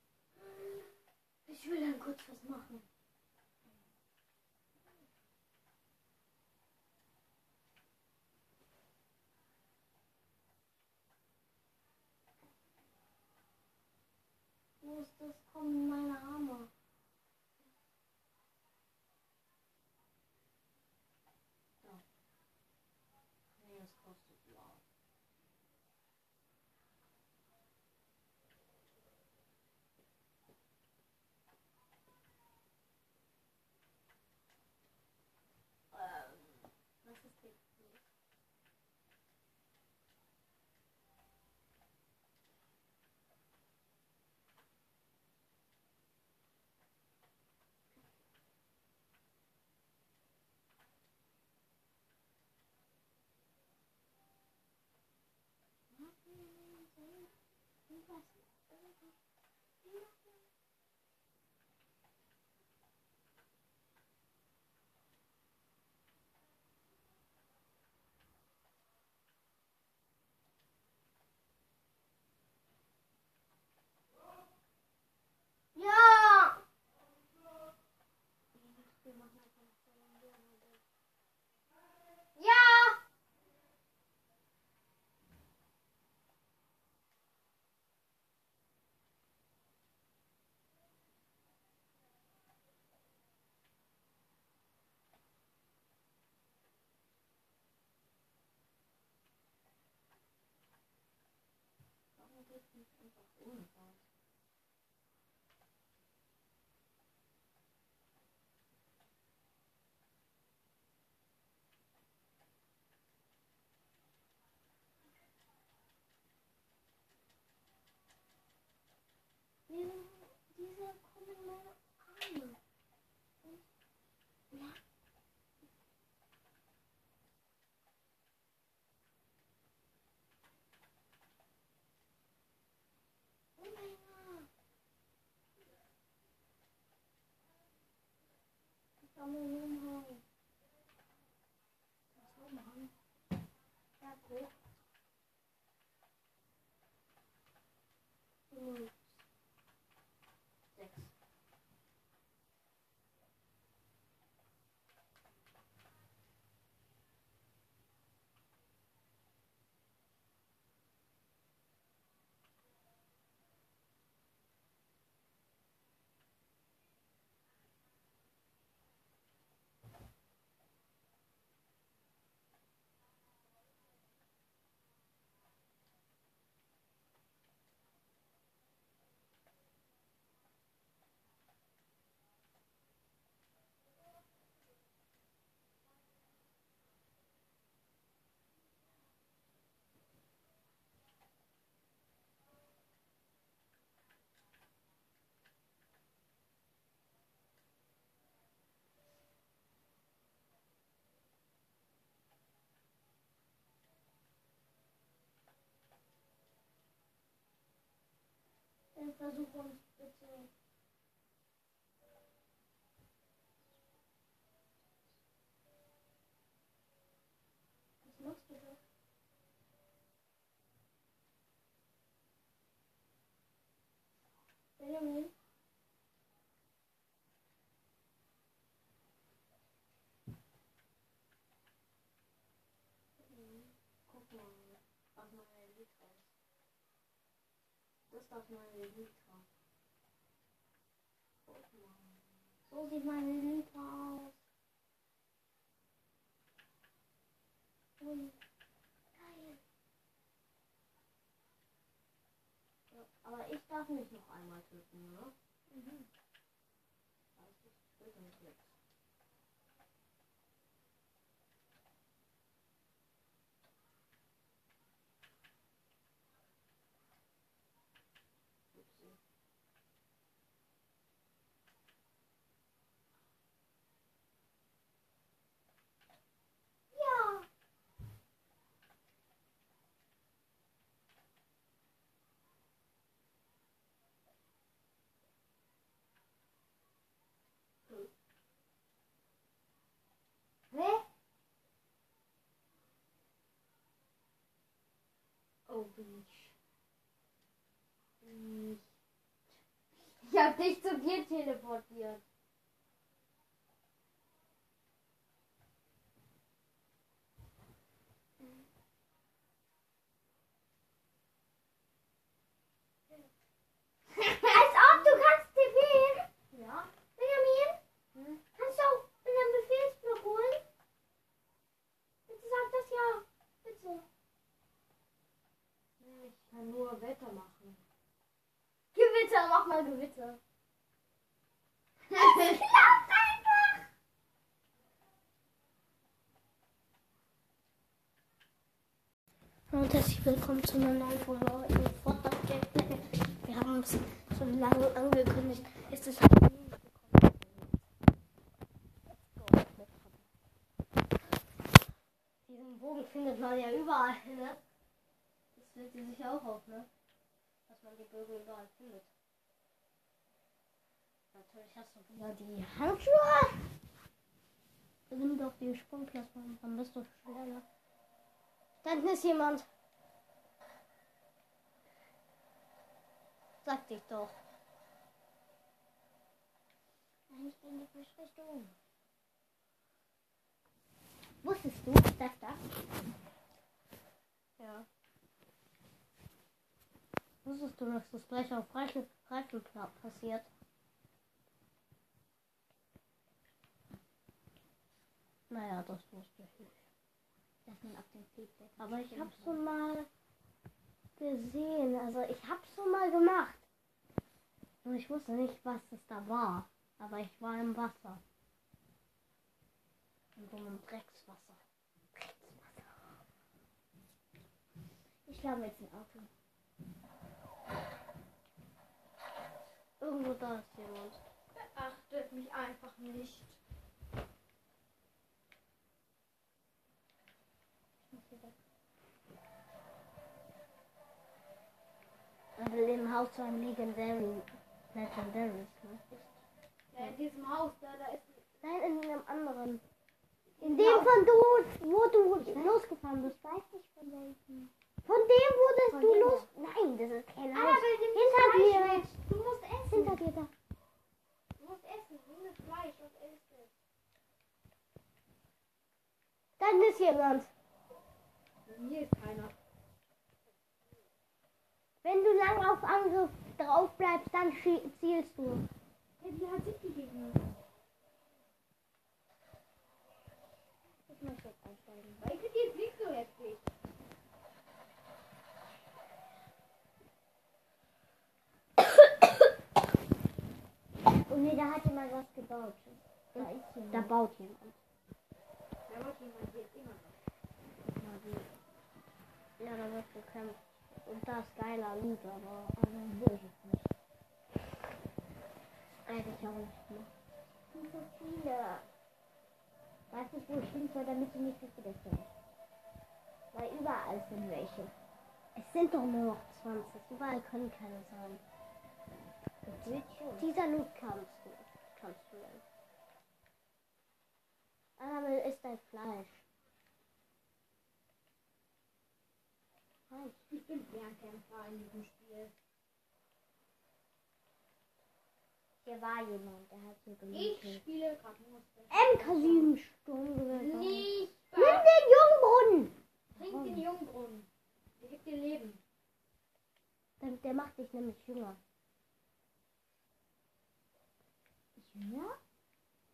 Ich will dann kurz was machen. Ist das? Kommen meine Arme. Thank you. Kann man Dann versuch uns bitte. Was machst du da? Benjamin? Guck mal, was meine Liter ist. Das meine Liter. Guck mal. So sieht meine Liter aus. Ui, geil. Ja, aber ich darf mich noch einmal töten, ne? Mhm. Das ist übrigens nichts. Upsi. Ja. Hä? Oh, Beach. Beach. Ich hab dich zu dir teleportiert. Als ob du kannst tippen. Ja? Benjamin, Hm? kannst du auch in den Befehlsblock holen? Bitte sag das ja. Bitte. Ich kann nur Wetter machen. Gewitter, einfach. Und herzlich willkommen zu einer neuen Folge in Fortnite. Wir haben es schon lange angekündigt. Es ist halt nie gekommen. Diesen Bogen findet man ja überall, ne? Das fällt dir sicher auch auf, ne? Dass man die Bögen überall findet. Hast du wieder die Handschuhe. Nimm doch die Sprungplattform, dann bist du schneller. Da hinten ist jemand. Sag dich doch. Nein, ich gehe in die falsche Richtung. Wusstest du, dass das? Ja. Wusstest du, dass das gleich auf Reifen passiert? Naja, das wusste ich nicht. Dass man auf dem Feedback. Aber ich hab's schon mal gesehen. Also ich hab's schon mal gemacht. Und ich wusste nicht, was es da war. Aber ich war im Wasser. In so einem Dreckswasser. Dreckswasser. Ich glaube jetzt ein Auto. Irgendwo da ist jemand. Beachtet mich einfach nicht. Also im Haus von Legendary. Legendaries, ne? Ja, in diesem Haus, da, da ist Nein, in einem anderen. In dem von du, wo du losgefahren bist. Ich weiß nicht von welchem. Von dem wurdest Von du dem los. Nein, das ist kein Haus. Annabelle, nimm Hinter dir. Du musst essen. Hinter dir da. Du musst essen. Nimm das Fleisch und isst es. Dann ist jemand. Hier ist keiner. Wenn du lang auf Angriff drauf bleibst, dann zielst du. Ja, wie hat sich die Gegner? Ich möchte jetzt einsteigen. Weil ich jetzt nicht so heftig. Und nee, da hat jemand was gebaut. Da ist jemand. Da baut jemand. Da macht jemand jetzt immer noch. Ja, da wird gekämpft. Und da ist geiler Loot, aber Aber will ich nicht. eigentlich auch nicht mehr. sind so viele. Weiß nicht, wo ich hin soll, damit sie nicht viele sind. Weil überall sind welche. Es sind doch nur noch 20. Überall können keine sein. Dieser Loot kannst du. Kannst du dann. Annabelle ist dein Fleisch. Ich bin Fernkämpfer in diesem Spiel. Hier war jemand, der hat hier Ich gelootet. spiele gerade nur MK7 Sturmgewehr. Nicht Nimm den Jungbrunnen! Trink den Jungbrunnen. Der gibt dir Leben. Der, der macht dich nämlich jünger. Ja?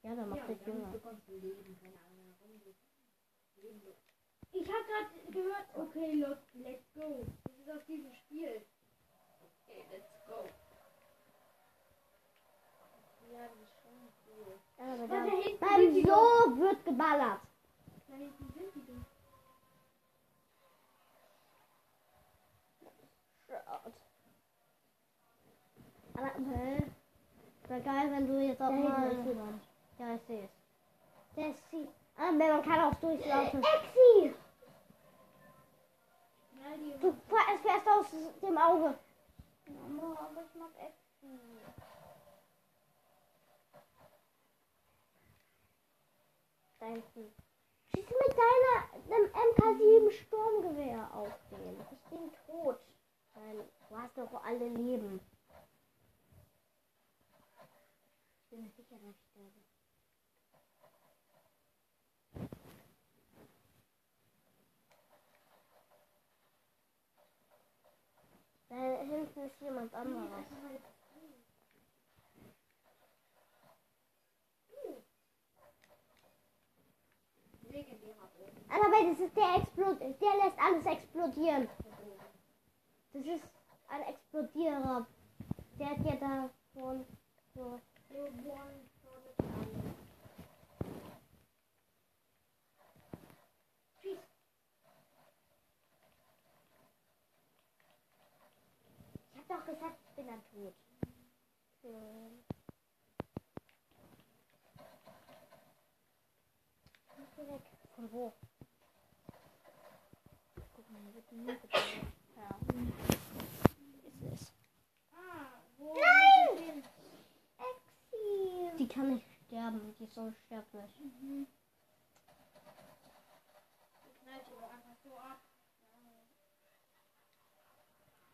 Ja, der macht Ja, dich jünger. bekommst du Leben. Keine Ahnung, Leben be- Ich habe gerade gehört, okay, look, let's go. Das ist aus diesem Spiel. Okay, let's go. Ja, das ist schon cool. Ja, aber da hinten sind beim die So wird geballert. Da hinten sind die doch. Aber, hä? Wäre geil, wenn du jetzt auch hinten mal... Ja, ich sehe es. Der ist sie. Ah, wenn man kann auch durchlaufen. Exi! Du fährst aus dem Auge. Mama, aber ich mag Exi. Da hinten. Schieß mit deiner, deinem MK7 Sturmgewehr auf den. Ich bin tot. Nein, du hast doch alle Leben. Ich bin mir sicher, dass ich sterbe. Da hinten ist jemand anderes. Boden. Aber das ist der explod der lässt alles explodieren. Das ist ein Explodierer. Der hat ja da von so. Ich hab doch gesagt, ich bin dann tot. Hm. Geh weg. Von wo? Guck mal, hier wird die Luke gebaut. Ja. Ist es. Ah, wo? Nein! Exi! Die kann nicht sterben, die ist unsterblich. Die knallt die doch einfach so ab.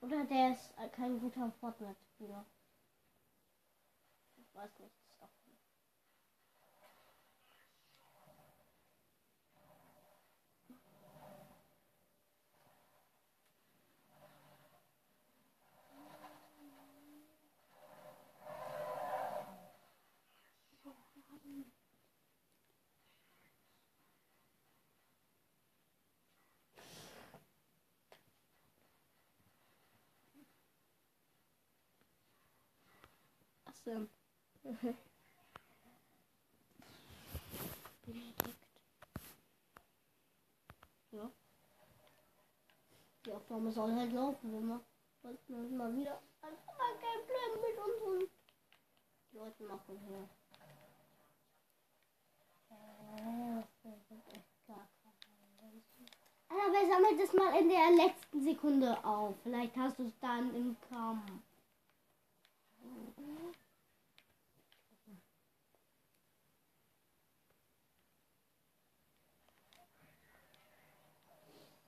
Oder der ist kein guter Fortnite-Spieler. Ich weiß nicht. So. Bin entdeckt. Ja. Die Aufnahme soll halt laufen, wenn wir uns mal wieder ein Gameplay mit unseren Leuten machen hier. Kein Aber wer sammelt das mal in der letzten Sekunde auf? Vielleicht hast du es dann im Kampf. Benedikt, wie findest du eigentlich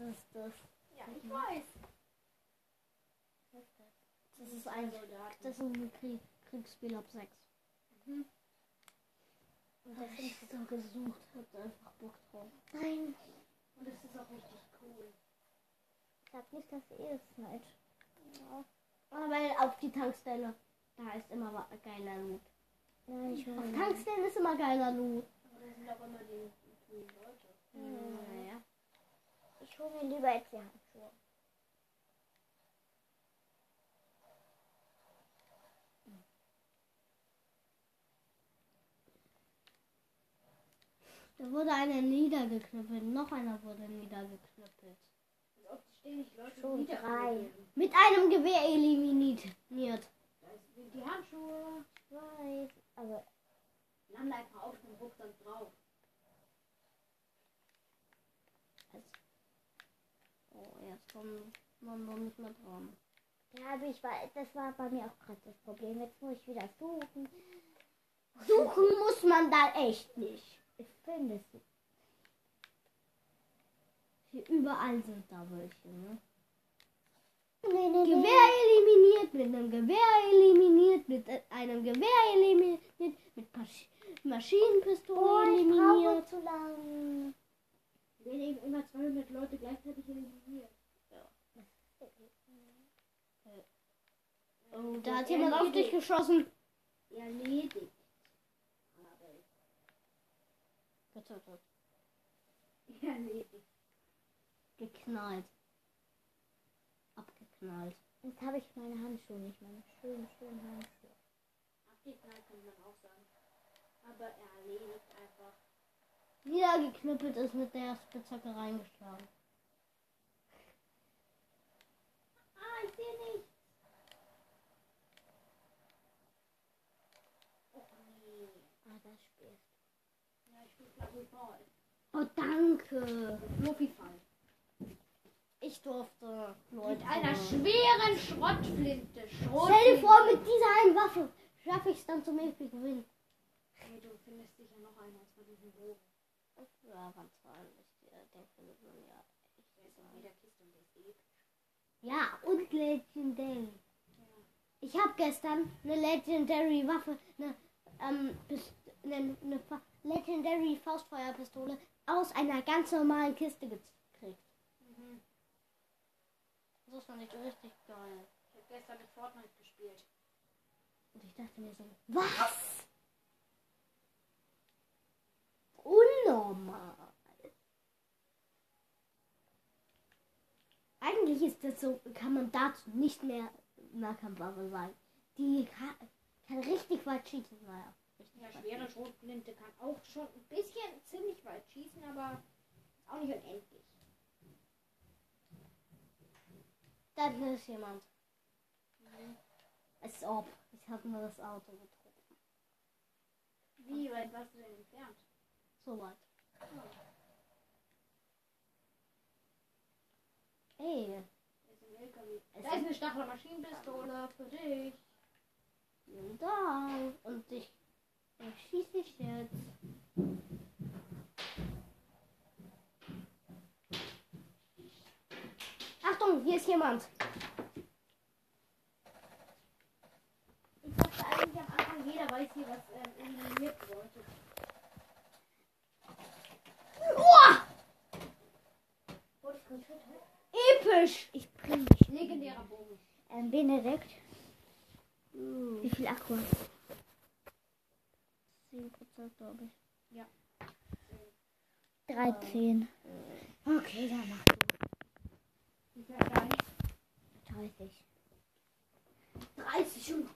das ist das. Ja, ich weiß. Das ist ein, das ist ein Krieg, Kriegsspiel ab 6. Mhm. Und der ich so gesucht hat, einfach Bock drauf. Nein, Und das ist auch richtig cool. sag nicht, dass ihr es seid. Ja. Aber auf die Tankstelle, da ist immer geiler Loot. Nein, ich Auf Tankstellen ist immer geiler Loot. Aber das sind auch immer die coolen Leute. Naja. Ich hole mir lieber jetzt die Handschuhe. Da wurde einer niedergeknüppelt, noch einer wurde niedergeknüppelt. Schon drei. Mit einem Gewehr eliminiert. Die Handschuhe. Ich weiß, aber Lande einfach auf dem Rucksack drauf. oh, jetzt kommt man noch nicht mehr dran. Ja, aber ich war, das war bei mir auch gerade das Problem. Jetzt muss ich wieder suchen. Suchen muss man da echt nicht. Ich finde es nicht. Hier überall sind da welche, ne? Nee, nee, Gewehr eliminiert, mit einem Gewehr eliminiert, mit einem Gewehr eliminiert, mit Masch Maschinenpistole Oh, eliminiert. zu lang. Wenn eben immer 200 Leute gleichzeitig eliminiert. Oh, da hat jemand auf dich geschossen. Erledigt. Aber Getötet. erledigt. Geknallt. Abgeknallt. Jetzt habe ich meine Handschuhe nicht, meine schönen, schönen Handschuhe. Abgeknallt kann man auch sagen. Aber erledigt einfach. Niedergeknüppelt ist mit der Spitzhacke reingeschlagen. Ah, ich sehe nicht. Oh nee. Ah, das Spiel. Ja, ich spiele Fluffy Ball. Oh, danke. Fluffy Fall. Ich durfte. Leute. Mit einer schweren Schrottflinte. Stell dir vor, mit dieser einen Waffe schaffe ich es dann zum ewigen Gewinn. Hey, du findest sicher noch einen bei diesem Bogen. Ja, ganz wahrlich. Den findet man ja. Der ist in jeder Kiste und der ist episch. Ja, und Legendary. Ja. Ich habe gestern eine Legendary Waffe, eine, ähm, eine, eine Legendary Faustfeuerpistole aus einer ganz normalen Kiste gekriegt. Mhm. Das fand ich richtig geil. Ich habe gestern mit Fortnite gespielt. Und ich dachte mir so, was? Unnormal. Eigentlich ist das so, kann man dazu nicht mehr Nahkampfwaffe sagen. Die kann, kann richtig weit schießen, naja. Ja, schwere Schrotflinte kann auch schon ein bisschen ziemlich weit schießen, aber auch nicht unendlich. Da ist jemand. Als ob. Ich habe nur das Auto getroffen. Wie weit warst du denn entfernt? So weit. Ey. Der ist Da ist eine Stachler Maschinenpistole für dich. Dank. Und ich, ich schieße ich jetzt. Achtung, hier ist jemand. Ich dachte eigentlich am Anfang, jeder weiß hier, was ähm, eliminiert! Wurde? Episch. Ich bringe dich. Legendärer Bogen. Ähm, Benedikt, Hm. wie viel Akku hast du? 10% glaube ich. Ja. 13. Okay, dann mach Wie viel hat dein? 30. 30 und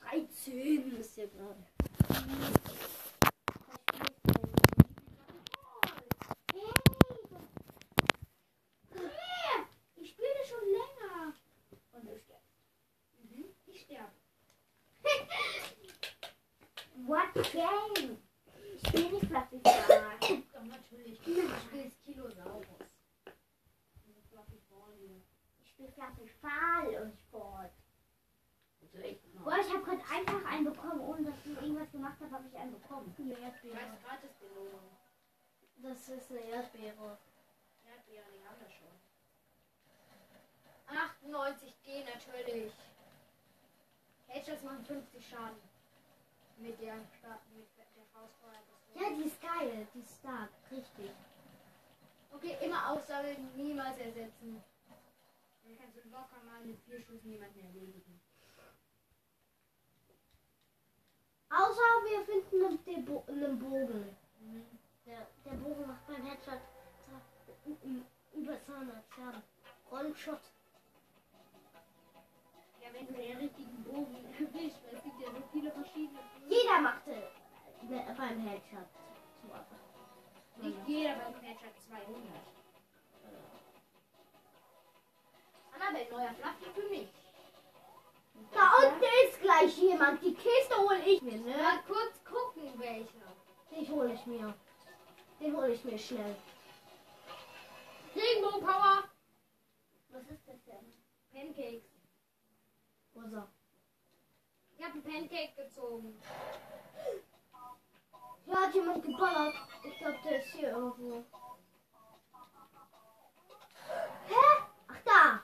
13 ist hier gerade. What game? Ich spiele nicht Fluffy Star. Doch, natürlich. Du spielst Kilosaurus. Ich spiele Fluffy Fall und Sport. Also Boah, ich habe gerade einfach einen bekommen, ohne dass ich irgendwas gemacht habe, habe ich einen bekommen. Eine Erdbeere. Das ist eine Erdbeere. Erdbeere, die haben wir schon. 98 G natürlich. Hedges machen 50 Schaden. Mit der, mit der Faustfeuer. Ja, die ist geil. Die ist stark. Richtig. Okay, immer aufsammeln, niemals ersetzen. Dann kannst du locker mal mit vier Schuss niemanden erledigen. Außer wir finden einen, den Bo einen Bogen. Mhm. Der, der Bogen macht beim Headshot über 200 Schaden. One-Shot. Wenn du den richtigen Bogen erwischst, weil es gibt ja so viele verschiedene. Jeder machte äh, beim Headshot. Nicht jeder beim Headshot 200. Annabelle, neuer Fluffy für mich. Da unten ist gleich jemand. Die Kiste hole ich mir, ne? Mal kurz gucken, welcher. Den hole ich mir. Den hole ich mir schnell. Regenbogen Power. Was ist das denn? Pancakes. Er? Ich habe einen Pancake gezogen. Hier hat jemand geballert. Ich glaube, der ist hier irgendwo. Hä? Ach, da.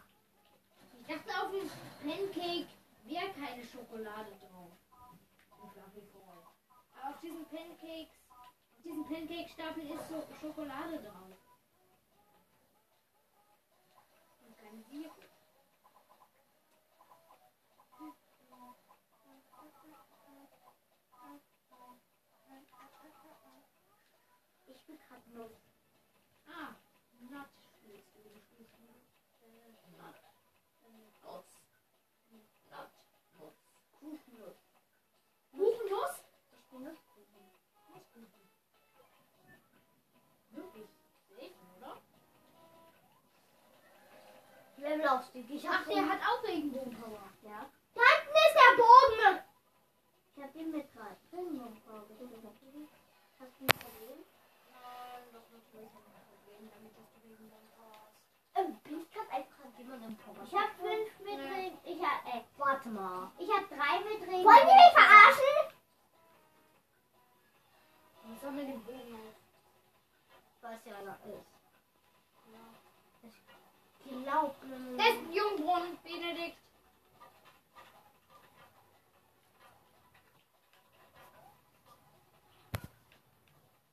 Ich dachte, auf dem Pancake wäre keine Schokolade drauf. Aber auf diesen Pancakes, auf diesen Pancake-Stapel ist so Schokolade drauf. Und kein Sirup. Los. Ah. Du spielst Nut. Äh, Nut. Äh, Nuts. Nut. Nuts. Kuchennuss. Kuchennuss? Ich bin Nusskuchen. Nusskuchen. Wirklich oder? Levelaufstieg. Ich Ach, der hat auch Regenbogenpower. Ja. Da hinten ist der Bogen. Ich hab den mit gerade. Hast du ein Problem? Nein, doch natürlich habe ich. Ähm, ich hab fünf mit Ja. Regen. Ich hab, äh, warte mal. Ich hab drei mit Regen. Wollen die mich verarschen? Ich sammle den Bogen auf. Was ja noch ist. Ich glaub, ne- Das ist Jungbrunnen, Benedikt.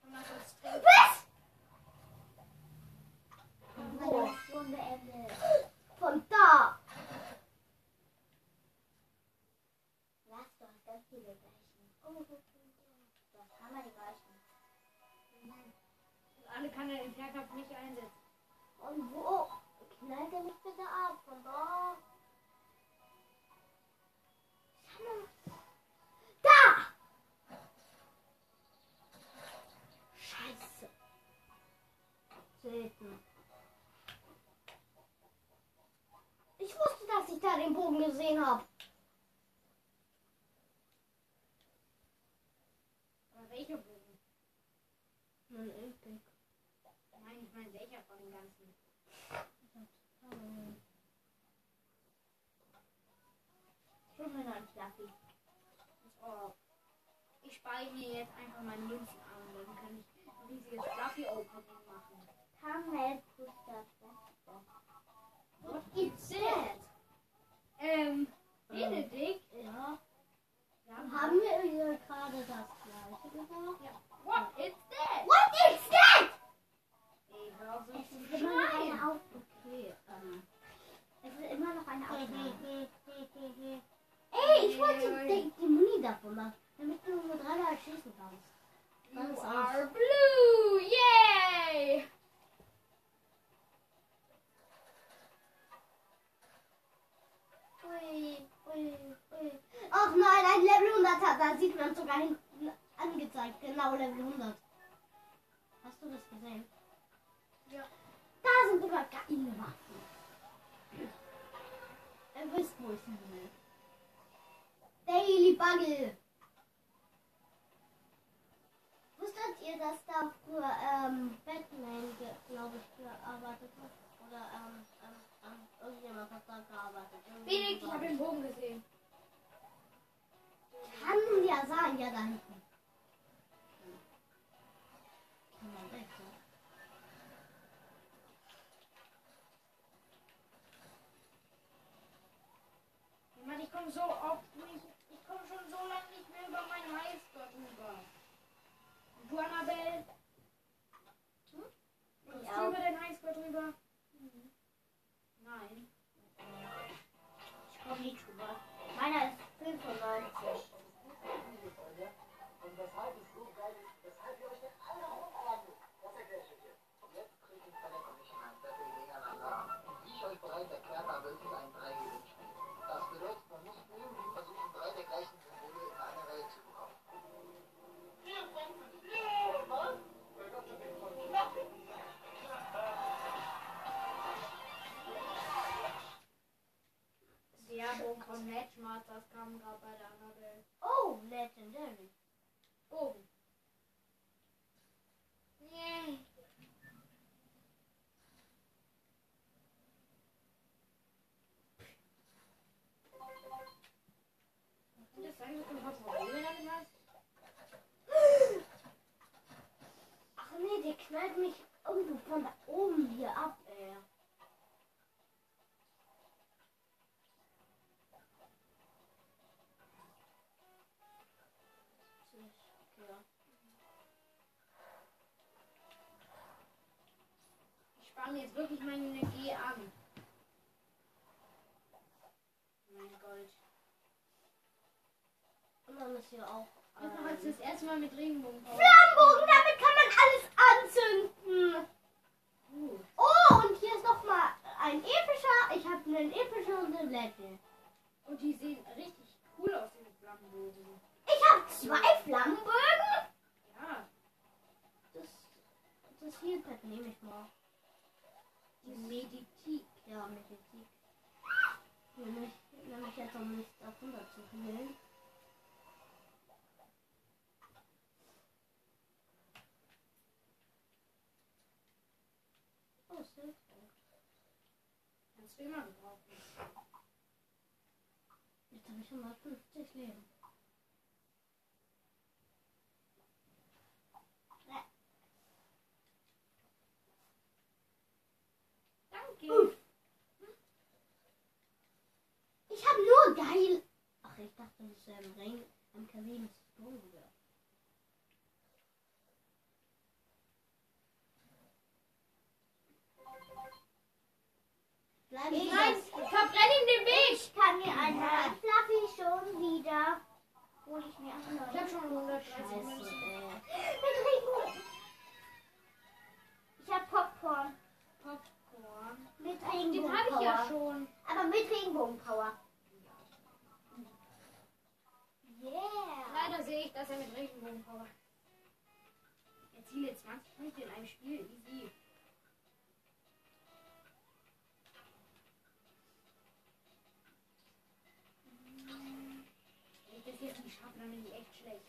Und lass uns trinken. Was? Wo? Stunde Ende. Von da. Was? Du hast ganz viele Das haben wir die Gleichen. Alle kann er den Fährkampf nicht einsetzen. Und wo? Knallt er mich bitte ab? Von da. Da! Scheiße. Selten. Ich wusste, dass ich da den Bogen gesehen habe. Welcher Bogen? Nein, Epic. Nein, ich meine welcher von den ganzen. Ich hol mir noch einen Fluffy. Oh. Ich speichere mir jetzt einfach meine Münzen an. Dann kann ich ein riesiges Fluffy Opening machen. Kamel Puster What is that? Ähm, Benedikt? Ja. Haben wir gerade das gleiche gesagt? Ja. What is that? What is that? So Es ist immer noch eine Auf... Okay, ähm... Es ist immer noch eine Aufnahme. Ey, ich wollte die, die Muni davon machen, damit du nur dreimal schießen kannst. You are blue! Yay! Ui, ui, ui. Ach nein, ein Level 100 hat, da sieht man sogar hinten angezeigt. Genau, Level 100. Hast du das gesehen? Ja. Da sind sogar geile Waffen. Ihr wisst, wo ich hin will. Daily Buggle. Wusstet ihr, dass da früher ähm, Batman, glaube ich, gearbeitet hat? Oder ähm, ich habe. Felix, ich habe den Bogen gesehen. Kann ja sein, ja da hinten. Mann, ich komme so oft nicht. Ich komme schon so lange nicht mehr über meinen Highscore drüber. Du, Annabelle? Hm? Kommst du über den Highscore drüber? Nein. Äh, ich habe nichts gemacht. Meiner ist 95. hat von Matchmasters kam gerade bei der Annabelle. Oh, Legendary. Bogen. Das ein damit hast. Ach nee, der knallt mich irgendwo von da oben hier ab, Spanne jetzt wirklich meine G an. Mein Gold. Und dann ist hier auch. Jetzt noch als das erste Mal mit Regenbogen. Flammenbogen, damit kann man alles anzünden. Uh, Oh, und hier ist noch mal ein epischer. Ich habe einen epischen und einen Legend. und die sehen richtig cool aus, diese Flammenbogen. Ich habe zwei Flammenbögen. Ja, Das, das Healpad nehme ich mal. Die Meditik. Ja, Medizin. Nämlich, nämlich jetzt um nicht 100 zu healen. Oh, Silk. Kannst du immer gebrauchen. Jetzt habe ich 150 Leben. Danke. Ich habe nur geil. Ach, ich dachte, das wäre ein Ring. Ein Kamin. Bleib Nein, Nein, verbrenn ihm den Weg. ich kann mir einmal Fluffy schon wieder. Hol ich mir auch Ich hab schon 130 Scheiße, Münzen. Mit Regenbogen. Ich hab Popcorn. Popcorn. Mit Den habe ich ja Regenbogenpower. schon. Aber mit Regenbogenpower. Yeah. Leider sehe ich, dass er mit Regenbogen kommt. Erziele 20 Punkte in einem Spiel. Easy. Wenn ich das jetzt nicht schaffe, dann bin ich echt schlecht.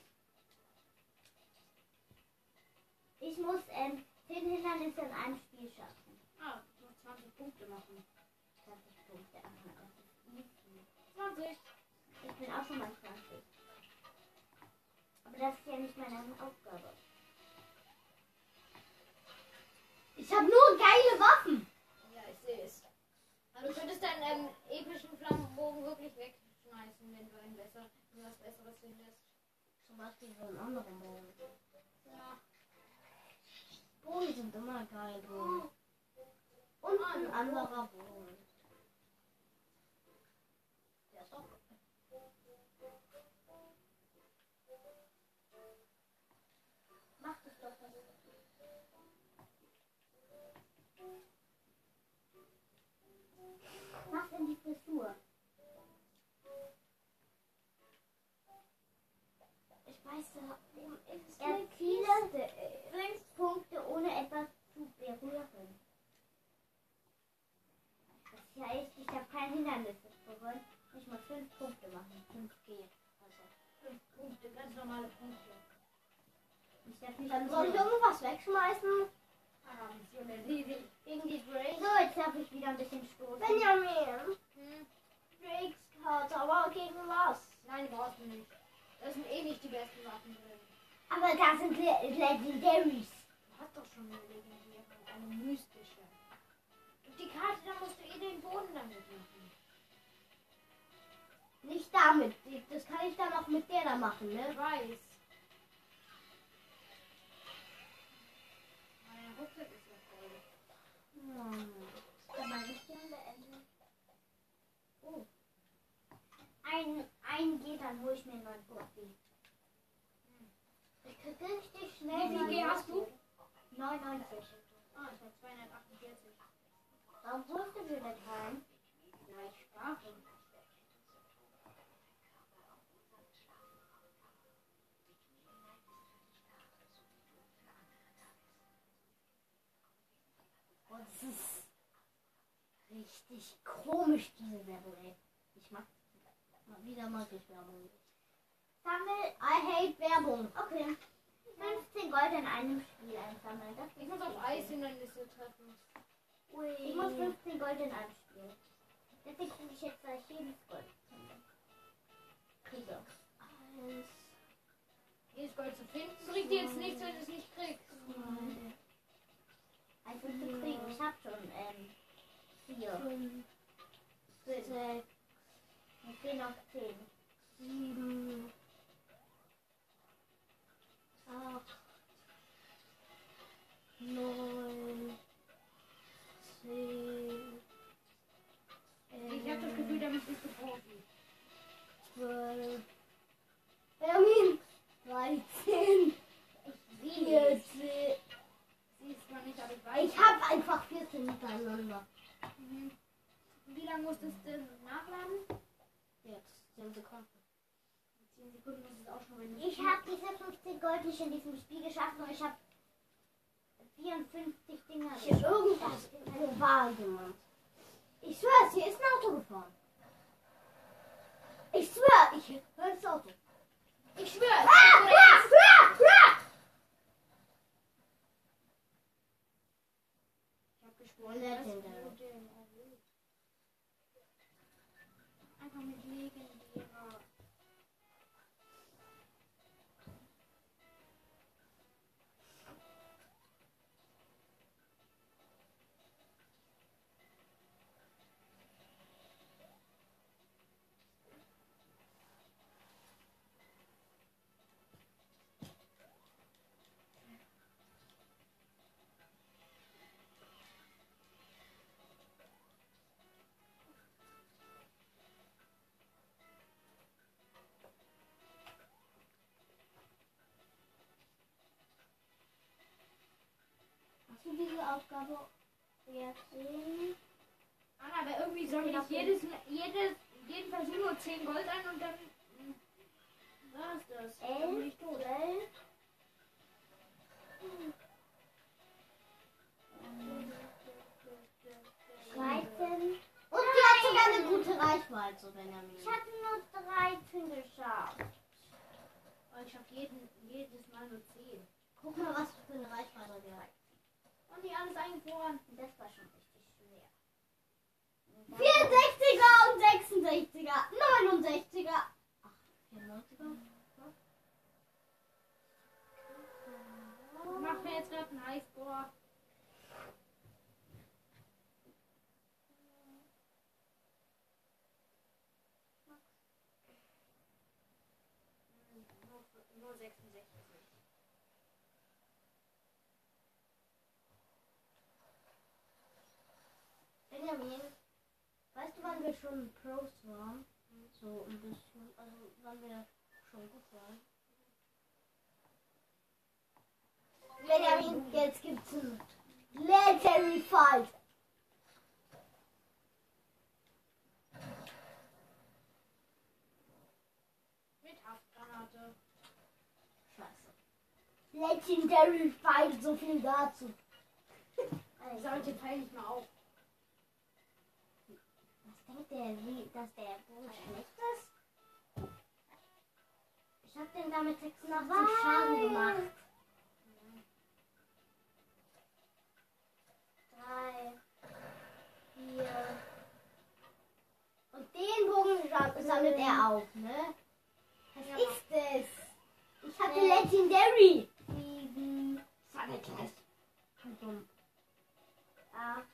Ich muss ähm, 10 Hindernisse in einem Spiel schaffen. Ah, noch 20 Punkte machen. 20 Punkte. Easy. 20. Ich bin auch schon bei 20. Aber das ist ja nicht meine Aufgabe. Ich habe nur geile Waffen. Ja, ich sehe es. Aber du könntest deinen ähm, epischen Flammenbogen wirklich wegschmeißen, wenn du ein besser, wenn du was Besseres findest. Zum Beispiel so einen anderen Bogen. Ja. Bogen sind immer geil. Bogen. Und ein anderer Bogen. In die Frisur. Ich weiß, da oben ist Erziele fünf Punkte ohne etwas zu berühren. Das heißt, ich habe kein Hindernis berührt. Ich muss fünf Punkte machen. Fünf geht. Also, Fünf Punkte, ganz normale Punkte. ich darf nicht Dann soll ich irgendwas wegschmeißen? Ah. So, jetzt darf ich wieder ein bisschen stoßen. Benjamin. Hm. Drakes Karte, aber gegen was? Nein, brauchst du nicht. Das sind eh nicht die besten Waffen drin. Aber da sind Le Legendaries. Du hast doch schon eine legendäre, eine mystische. Und die Karte, da musst du eh den Boden damit machen. Nicht damit. Das kann ich dann auch mit der da machen, Ich ne? weiß. Hm. Kann man nicht gerne beenden. Oh. Ein, ein geht, dann hole ich mir einen neuen Profi. Ich krieg richtig schnell. Wie viel hast du? 99. Ah, ich habe 248. Warum holst du dir das heim? Ja, ich spare. Oh, das ist richtig komisch, diese Level, ey. Ich mag das. Wieder mag ich Werbung nicht. Sammel, I hate Werbung. Okay. 15 Gold in einem Spiel einsammeln. Das Ich muss auf Eishindernisse treffen. Ui. Ich muss 15 Gold in einem Spiel. Deswegen kriege ich jetzt gleich jedes Gold. Kriege. Jedes Gold zu finden bringt dir jetzt nichts, wenn du es nicht kriegst. zwei. Also zu kriegen. Ich habe schon ähm, vier. Fünf, Sechs. Mir fehlen noch zehn. sieben, Acht. neun, zehn, Ich habe das Gefühl, damit bist du Profi. zwölf, Benjamin. 13. Sieben. 14. Nicht, aber ich weiß. Ich habe einfach 14 miteinander. Mhm. Wie lange musstest du denn nachladen? Jetzt 10 Sekunden. 10 Sekunden ist es auch schon, wenn Ich habe diese 15 Gold nicht in diesem Spiel geschafft und ich habe 54 Dinger. Ich habe irgendwas in eine Wahl gemacht. Ich schwöre, hier ist ein Auto gefahren. Ich schwöre, ich höre das Auto. Ich schwöre! Ah, ah, ah, ah. Ich hab geschworen, Legendary. Du diese Aufgabe jetzt sehen? Anna, aber irgendwie soll ich jedes, jedes, jeden Versuch nur 10 Gold ein und dann. hm, War es das? Dann bin 11, ich tot. 12. Dreizehn. Und die hat sogar eine gute Reichweite, Benjamin. Ich hatte nur 13 geschafft. Aber ich hab jeden, jedes Mal nur 10. Guck mal, was für eine Reichweite der hat. Und die alles eingefroren. Das war schon richtig schwer. 64er und 66er. 69er. Ach, 94er. Mach mir jetzt gerade einen Highscore. Hm, Nur, nur 66. Benjamin, weißt du, wann wir schon Pros waren? So ein bisschen, also wann wir schon gut waren. Benjamin, jetzt gibt's ein Legendary Fight. Mit Haftgranate. Scheiße. Legendary Fight, so viel dazu. Ich Teil nicht mal auf. Denkt der, wie, dass der Bogen schlecht ist? Ich hab den damit 86 Schaden gemacht. Drei, vier. Und den Bogen sa- sammelt er auf, ne? Was Ja. ist das? Ich hatte Sechs. Legendary. Sieben. Sammelt das. Dumm. Acht.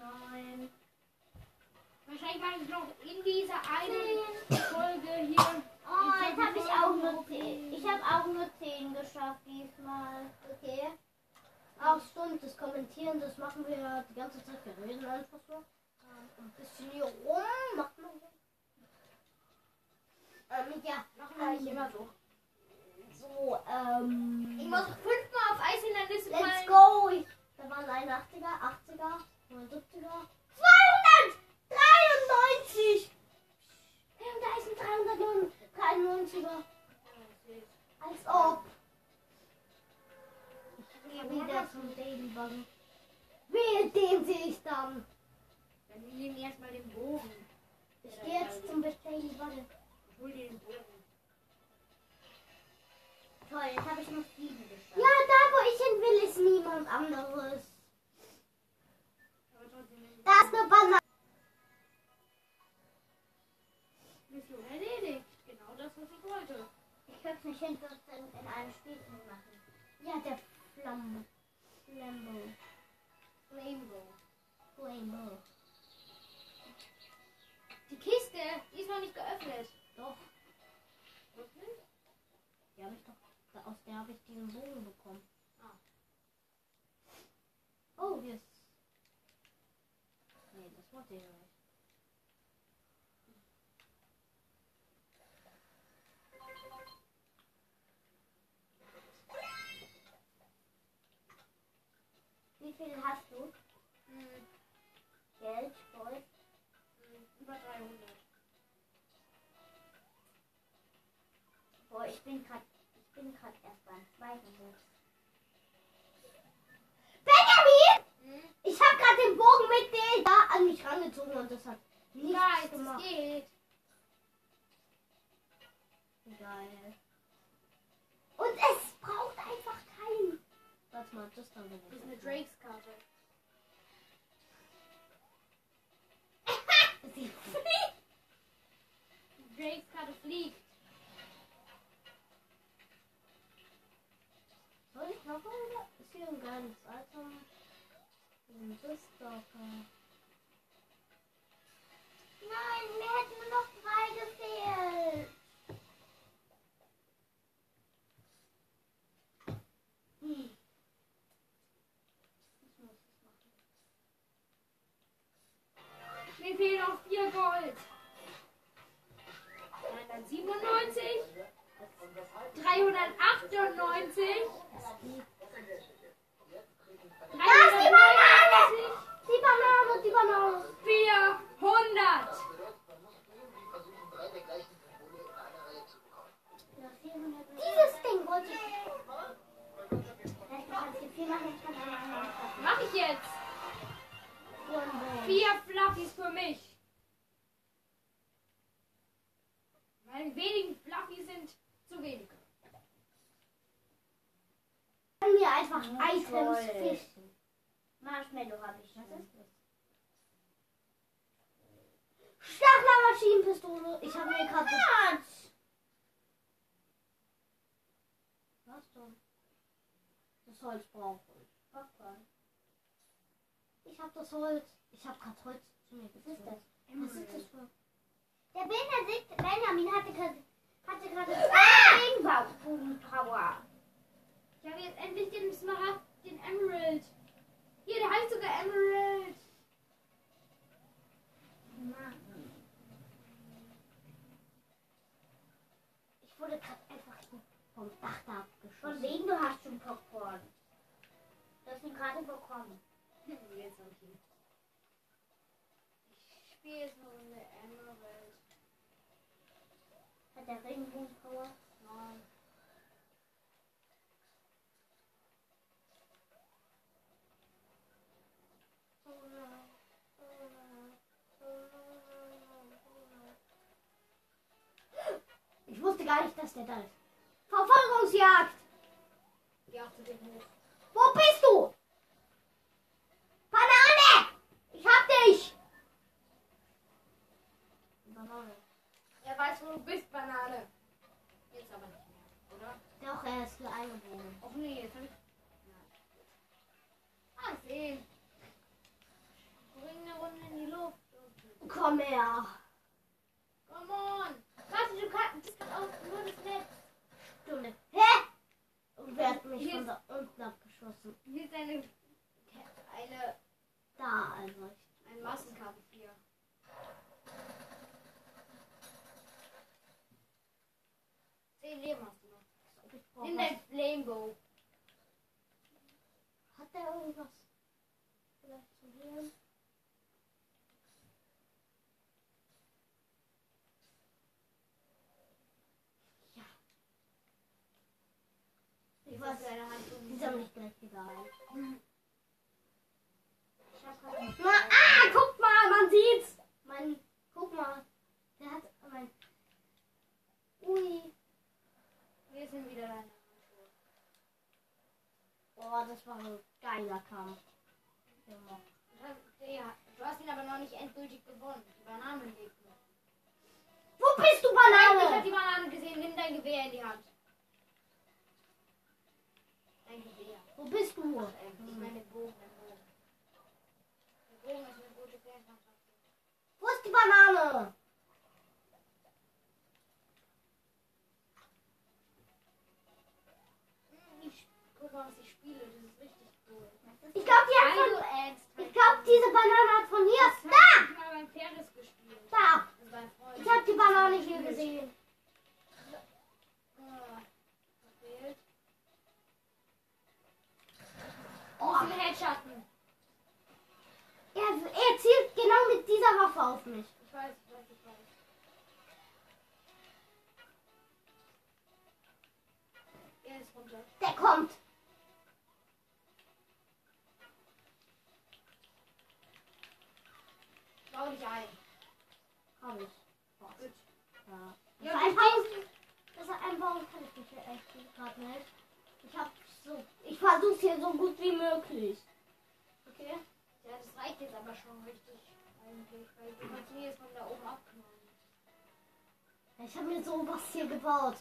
Neun. Wahrscheinlich mache ich noch in dieser einen Folge hier. Oh, jetzt habe ich auch nur 10. Ich habe auch nur 10 geschafft diesmal. Okay. Auch stimmt, das Kommentieren, das machen wir ja die ganze Zeit. Wir reden einfach so. Ähm, Ein bisschen hier rum. Macht man so. Ähm, ja, Machen wir eigentlich immer so. so, ähm. Ich muss fünfmal auf Eishindernisse Let's fallen. go! Ich, da waren 81er, 80er, 79er. 293! Und da ist ein 393er. Als ob. Ich gehe wieder zum Ladybug. Wehe, den sehe ich dann. Dann nimm ihm erstmal den Bogen. Ich gehe jetzt zum Bestellen. Warte. Hol dir den Bogen. Toll, jetzt habe ich noch sieben geschafft. Ja, da wo ich hin will, ist niemand anderes. Da ist eine Banane. Mission erledigt. Genau das, was ich wollte. Ich könnte mich hinter in, in einem Spiel machen. Ja, der Flamme. Flambo. Rainbow. Rainbow. Die Kiste, die ist noch nicht geöffnet. Doch, Wirklich? die habe ich doch. Aus der habe ich diesen Bogen bekommen. Ah. Oh, hier ist. Wie viel hast du? Hm, Geld, Gold? hm, über 300. Boah, ich bin gerade, ich bin gerade erst beim zweiten Boot. Benjamin! Hm? Ich habe gerade den Bogen mit dir da an mich rangezogen und das hat nichts es gemacht. geht. Geil. Und es braucht einfach keinen. Warte mal, das dann Das ist eine Drakes-Karte. Sie Drakes-Karte fliegt. Soll ich noch mal? Ist hier ein geiles Item? Nein, mir hätten nur noch drei gefehlt. Hm. Fehlen noch vier Gold. Nein, dann 97. 398. 398. Banane, die Banane. 400. Dieses Ding wollte ich. Kann Mach ich jetzt. Vier Fluffies für mich. Weil wenigen Fluffies sind zu wenig. Können wir einfach Items fischen. Marshmallow habe ich. Was ist das? Stachlermaschinenpistole. Ich habe mir gerade. Was denn? Das Holz brauche ich. Ich habe das Holz. Ich habe gerade Holz zu mir gezogen. Was ist das? Was ist das für? Der Benedikt, Benjamin hatte gerade hatte gerade ah! Regenbogenpower. Ich habe jetzt endlich den Smaragd, den Emerald. Hier, der heißt sogar Emerald. Ich wurde gerade einfach vom Dach da abgeschossen. Von wegen, du hast schon Popcorn. Du hast ihn gerade bekommen. Jetzt okay. Ich spiele jetzt eine Emerald. Hat der Regenbogenpower? Nein. Ich wusste gar nicht, dass der da ist. Verfolgungsjagd! Ja. Wo bist du? Banane! Ich hab dich! Banane. Er weiß, wo du bist, Banane. Jetzt aber nicht mehr, oder? Doch, er ist hier eingewohnt. Och nee, jetzt hab ich. Nein. Ah, sehen. Bring eine Runde in die Luft. Komm her. Come on. Kannst. Das auch nur das Netz. Stunde. Hä? Und wer hat mich von da unten abgeschossen? Hier ist eine. Eine. Da, also. Ein Massenkampf hier. Zehn Leben hast du noch. Nimm dein Flamebow. Hat der irgendwas? Vielleicht zu hören? Ich um. die sind nicht gleich. Karton. Na, ah, guck mal, man sieht's. Mein, guck mal. Der hat mein. Ui. Wir sind wieder deine Handschuhe. Boah, das war ein geiler Kampf. Junge. Du hast, ja, du hast ihn aber noch nicht endgültig gewonnen. Die Banane lebt noch. Wo bist du, Ich habe Banane? die Banane gesehen. Nimm dein Gewehr in die Hand. Dein Gewehr. Wo bist du? Ähm, ich meine Bogen, dein Bogen. Der Bogen ist eine gute Fernkampfwaffe. Wo ist die Banane? Hm, Ich guck mal, was ich spiele. Das ist richtig cool. Ich glaube, die hat Halo von. Ants. Ich glaube, diese Banane hat von hier. Das Da! hab ich mal beim Ferris gespielt. Da! Also beim Freund. Ich habe die Banane hier gesehen. Oh, Ein Headshotten. er, er zielt genau mit dieser Waffe auf mich. Ich weiß, ich weiß, ich weiß. Er ist runter. Der kommt. Bau dich ein. Hab ich. Ja. Ja, Das einbauen, das einbauen kann ich nicht echt gerade nicht. Ich hab so, ich versuch's hier so gut wie möglich. Okay? Ja, das reicht jetzt aber schon richtig. Eigentlich, weil du kannst mir jetzt von da oben abknallen. Ich habe mir sowas hier gebaut.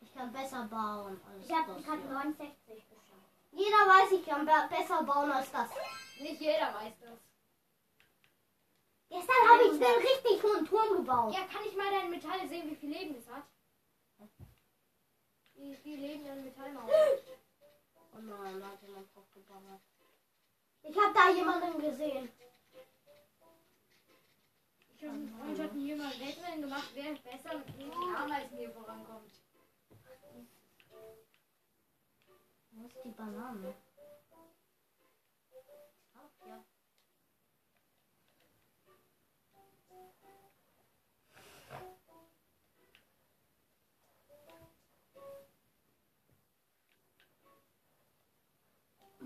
Ich kann besser bauen als Ich habe das gerade hier. 69 geschafft. Jeder weiß, ich kann be besser bauen als das. Nicht jeder weiß das. Gestern habe ich einen richtig hohen Turm gebaut. Ja, kann ich mal dein Metall sehen, wie viel Leben es hat? Wie viel Leben dein Metallmauer hat? Oh nein, da hat jemand drauf gebaut. Ich habe da jemanden gesehen. Ich und ein Freund hatten hier mal Wettrennen gemacht, wer besser mit den Ameisen hier vorankommt. Wo ist die Banane?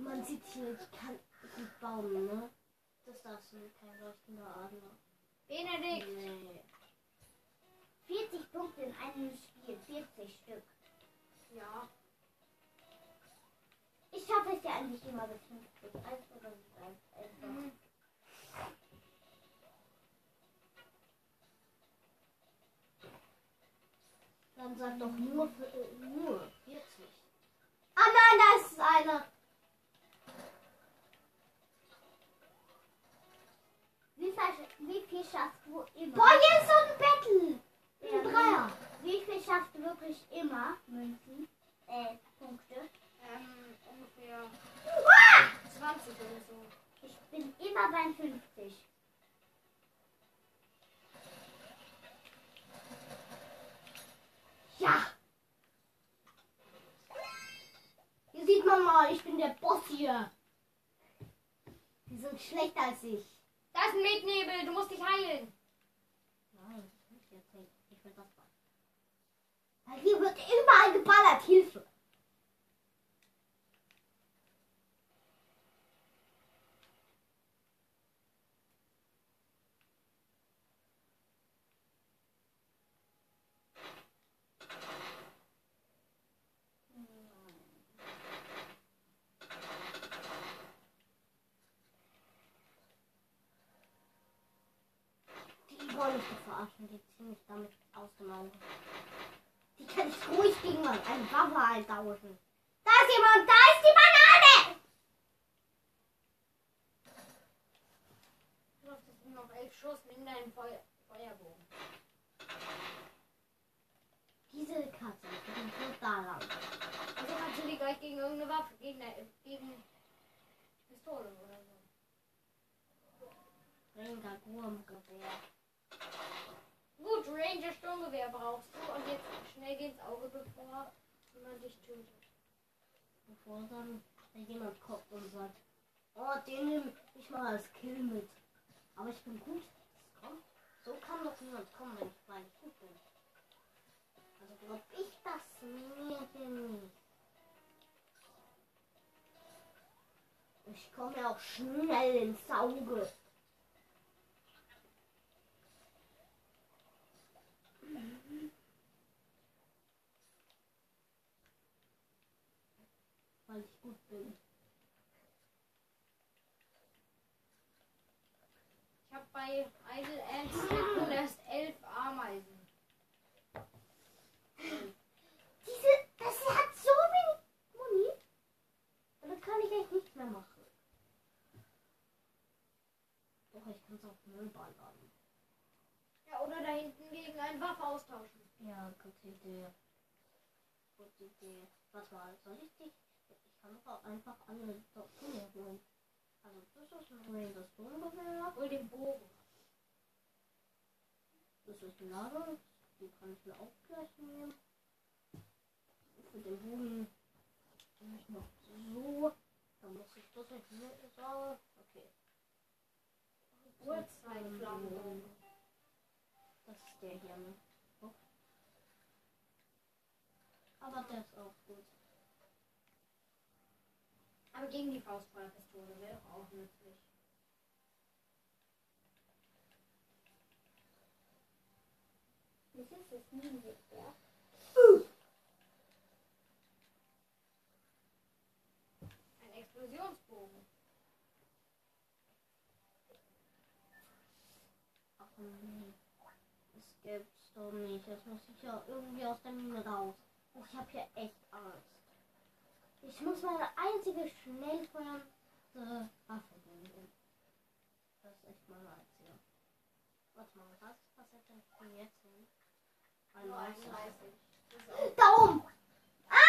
Man sieht hier, ich kann gut bauen, ne? Das darfst du kein leuchtender Adler. Benedikt! Nee. 40 Punkte in einem Spiel, 40 Stück. Ja, Ich schaffe es ja eigentlich immer bis 50. Also das ist ein- einfach. mhm. Dann sag doch nur, für, äh, nur 40. Ah nein, da ist einer. Wie, viel- wie viel schaffst du immer? Boah, hier ist so ein Battle. Ja, Ein Dreier. Wie viel schaffst du wirklich immer? Münzen? Äh, Punkte. ähm, ungefähr Ah! 20 oder so. Ich bin immer bei 50. Ja. Hier sieht man mal, ich bin der Boss hier. Die sind schlechter als ich. Da ist ein Metnebel, du musst dich heilen. Nein, ich jetzt nicht. Ich will das. Weil hier wird überall geballert. Hilfe. Die wollen mich doch verarschen. Die ziehen mich damit aus dem Auge. Die kann ich ruhig gegen einen Waffe halt tauschen. Da ist jemand, da ist die Banane! Du hast noch elf Schuss, nimm deinen Feu Feuerbogen. Diese Katze, die geht nur da lang. Also kannst du die gleich gegen irgendeine Waffe, gegen, eine- gegen Pistole oder so. Ranger Gurmgewehr. Gut, Ranger Sturmgewehr brauchst du und jetzt schnell geh ins Auge, bevor jemand dich tötet. Bevor dann da jemand kommt und sagt, oh, den nehme ich mal als Kill mit. Aber ich bin gut. So kann doch niemand kommen, wenn ich ich gut bin. Also glaub ich das mir nicht. Ich komme auch schnell ins Auge. Weil ich gut bin. Ich habe bei Idle Ants nun erst elf Ameisen. Diese, das hat so wenig Muni. Damit kann ich echt nichts mehr machen. Doch, ich kann es auf Müll ballern. Ja, oder da hinten gegen eine Waffe austauschen. Ja, gute Idee. Gute Idee. Warte mal, soll ich dich? Ich kann doch auch einfach alle dazu holen. Das. Hol den Bogen. Das ist ein Lader. Die kann ich mir auch gleich nehmen. Für den Bogen nehme ich noch so. Dann muss ich das mehr sagen. Okay. Uhrzeitflammenbogen. Das ist der hier, ne? Aber der ist auch gut. Aber gegen die Faustfeuerpistole wäre doch auch nützlich. Das ist das Minengewehr. Ein Explosionsbogen. Ach nee. Das gibt's doch nicht. Jetzt muss ich ja irgendwie aus der Mine raus. Ich habe hier echt Angst. Ich muss meine einzige schnellfeuernde Waffe nehmen. Das ist echt meine einzige. Warte mal, was? Was hätte ich denn jetzt hin? Ein Nur weißer. 31. Das ist auch Da oben! Ah!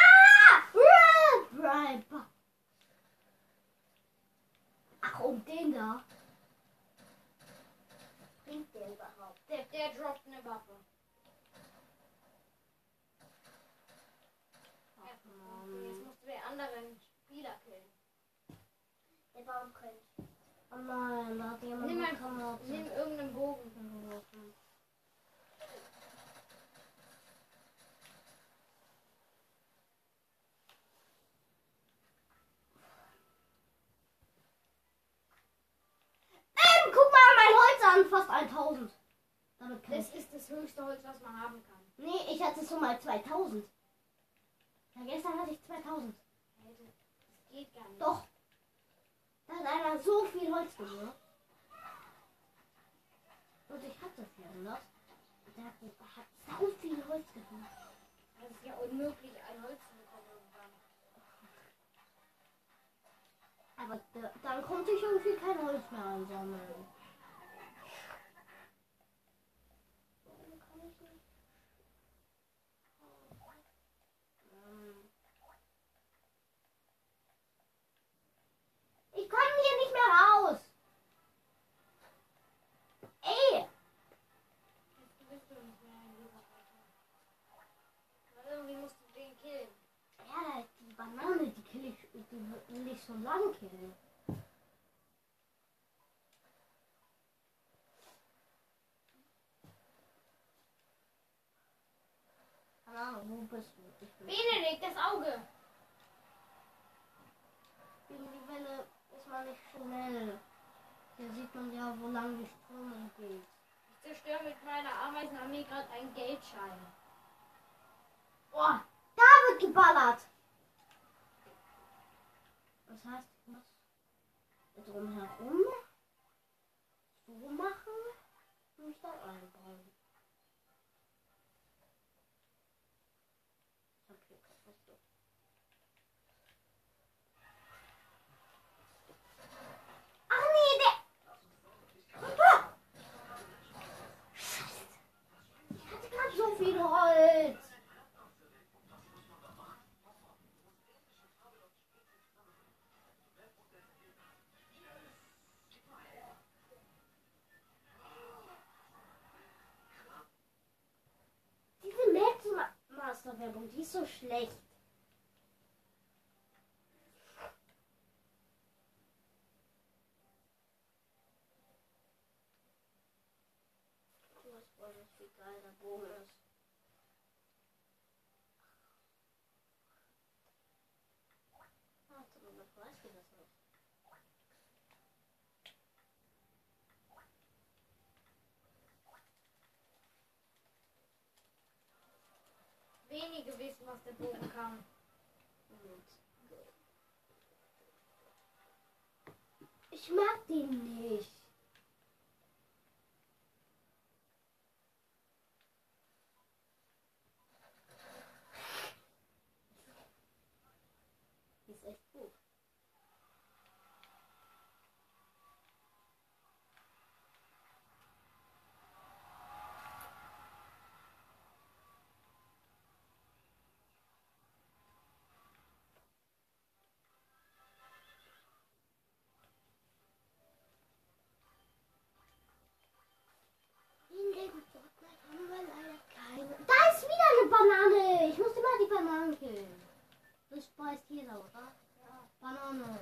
Ach, um den da. Bringt der überhaupt? der, der droppt eine Waffe. Ach, Mann. Anderen Spieler killen. Der Baum könnte. Oh nein, da hat jemand Nimm, eine ein, Kamera nimm irgendeinen Bogen. geworfen. Ähm, guck mal mein Holz an, fast 1000. Damit kann Das ist das höchste Holz, was man haben kann. Nee, ich hatte schon mal 2000. Ja, gestern hatte ich 2000. Das geht gar nicht. Doch. Da hat einer so viel Holz gehört. Und ich hatte 400. Und der hat, hat so viel Holz gehört. Das ist ja unmöglich, ein Holz zu bekommen irgendwann. Aber da, dann konnte ich irgendwie kein Holz mehr einsammeln. Warum kann ich nicht? Ähm. Ich komme hier nicht mehr raus. Ey! Jetzt bist du nicht mehr ein lieber Vater. Aber irgendwie musst du den killen. Ja, die Banane, die kill ich, die will ich schon lange killen. Ahnung, wo bist du? Ich bin Benedikt, das Auge! gegen die Welle ist man nicht schnell. Hier sieht man ja, wo lang die Strömung geht. Ich zerstöre mit meiner Ameisenarmee gerade einen Geldschein. Boah, da wird geballert. Das heißt, ich muss drumherum? So machen und mich da einbauen. Master-Werbung, die ist so schlecht. Du weißt wohl nicht, wie geil der Bogen ist. Warte mal, was weiß ich das nicht? Wenige wissen, was der Bogen kann. Ich mag den nicht. Die ist echt gut. In dem Fortnite haben wir leider keine. Da ist wieder eine Banane. Ich muss immer die Bananen killen. Weiß jeder, oder? Ja. Banane.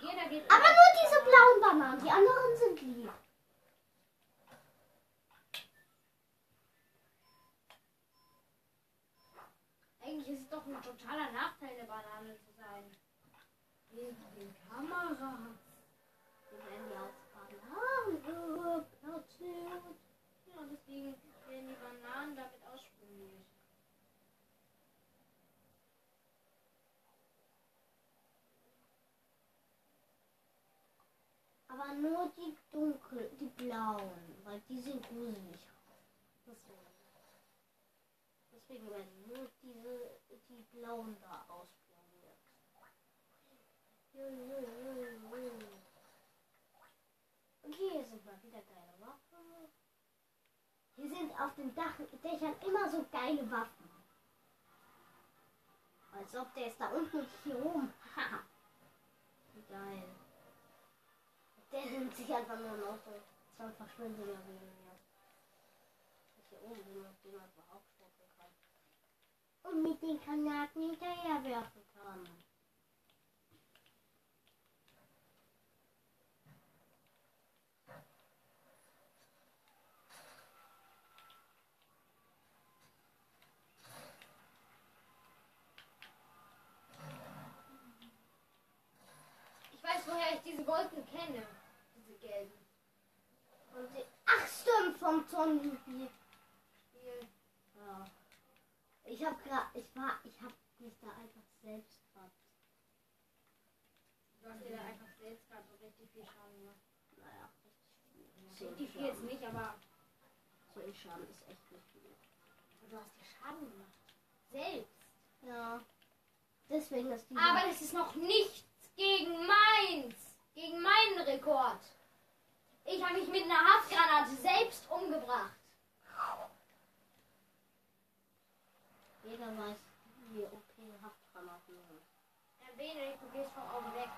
Jeder geht. Aber nur diese blauen Bananen. Die anderen sind lieb. Eigentlich ist es doch ein totaler Nachteil, eine Banane zu sein. Wegen den Kameras. Wir werden die aus Bananen platziert. Ja, deswegen werden die Bananen damit Aber nur die dunkel, die blauen, weil die sind gruselig. Deswegen. Werden nur diese, die blauen da ausprobiert. Okay, hier sind mal wieder geile Waffen. Hier sind auf den Dach Dächern immer so geile Waffen. Als ob der ist da unten und hier oben. Haha. Geil. Der nimmt sich einfach nur noch so. Dann verschwindet er wegen mir. Ich hier oben bin und den einfach aufschneiden kann. Und mit den Granaten hinterher werfen kann. Ich weiß, woher ich diese Wolken kenne. Diese gelben. Und die, ach stimmt, vom Sonnenspiel. Spiel. Ja. Ich hab grad, ich war, ich hab mich da einfach selbst grad. Du hast dir da einfach selbst gerade so richtig viel Schaden gemacht. Naja, richtig Richtig viel jetzt nicht, aber So ein Schaden ist echt nicht viel. du hast dir Schaden gemacht. Selbst. Ja. Deswegen ist die. Aber das ist noch nichts gegen meins. Gegen meinen Rekord. Ich habe mich mit einer Haftgranate selbst umgebracht. Jeder weiß, wie okay Haftgranaten sind. Herr Benedikt, du gehst vom Auge weg.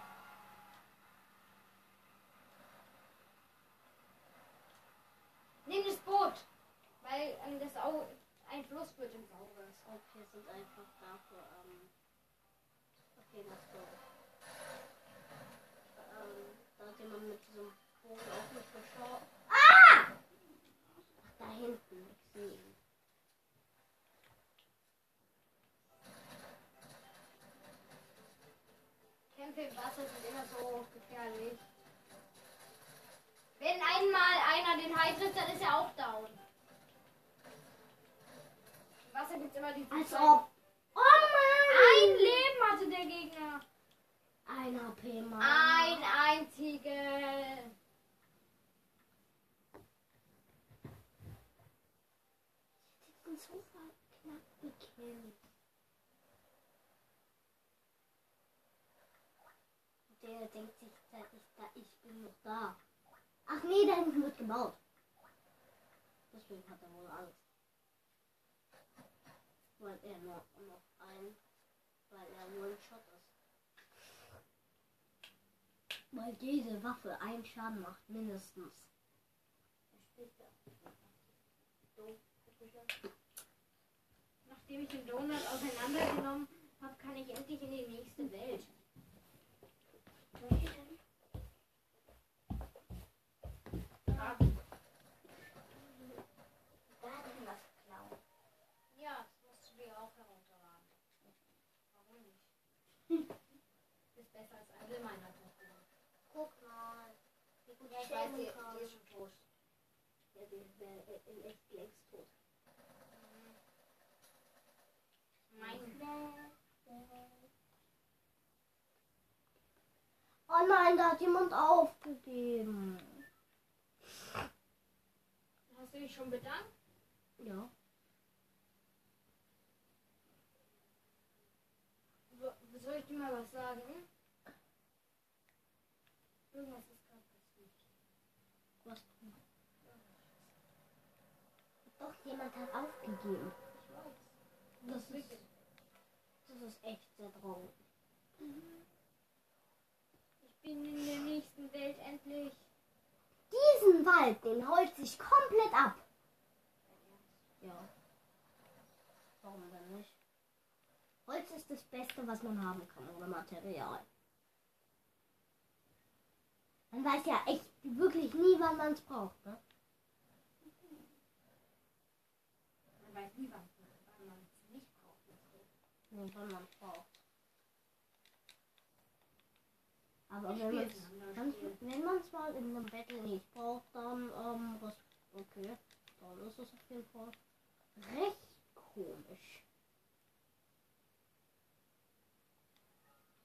Nimm das Boot. Weil ähm, das Auge, ein Fluss wird ins Auge. Okay, sind einfach dafür, ähm. Okay, let's go. Ähm, da hat jemand mit nicht geschaut. Ah! Ach, da hinten, ich sehe ihn. Kämpfe im Wasser sind immer so gefährlich. Wenn einmal einer den Hai trifft, dann ist er auch down. Im Wasser gibt es immer die Als ob. Oh Mann! Ein Leben hatte der Gegner. Ein HP, Mann. Ein einziges. Sofa knapp gekillt. Der denkt sich, da ich, da, ich bin noch da. Ach nee, da hinten wird gebaut. Deswegen hat er wohl Angst. Weil er noch, noch ein, weil er wohl ein Shot ist. Weil diese Waffe einen Schaden macht, mindestens. Nachdem ich den Donut auseinandergenommen habe, kann ich endlich in die nächste Welt. Ja, Da drin was klauen. ja, das musst du dir auch herunterladen. Warum nicht? Ist besser als alle meiner Tochter. Guck mal. Ja, ich weiß, die, die ist schon tot. Ja, die wäre in echt längst Oh nein, da hat jemand aufgegeben. Hast du dich schon bedankt? Ja. Soll ich dir mal was sagen? Irgendwas ist gerade passiert. Was? Doch, jemand hat aufgegeben das ist echt sehr traurig. Ich bin in der nächsten Welt endlich. Diesen Wald, den holzt sich komplett ab. Ja. Warum denn nicht? Holz ist das Beste, was man haben kann, oder Material. Man weiß ja echt wirklich nie, wann man es braucht, ne? Man weiß nie, wann man es nicht braucht. Wann man es braucht. Aber Ich wenn man es wenn man's mal in einem Battle nicht braucht, dann, ähm, was, okay, dann ist es auf jeden Fall recht komisch.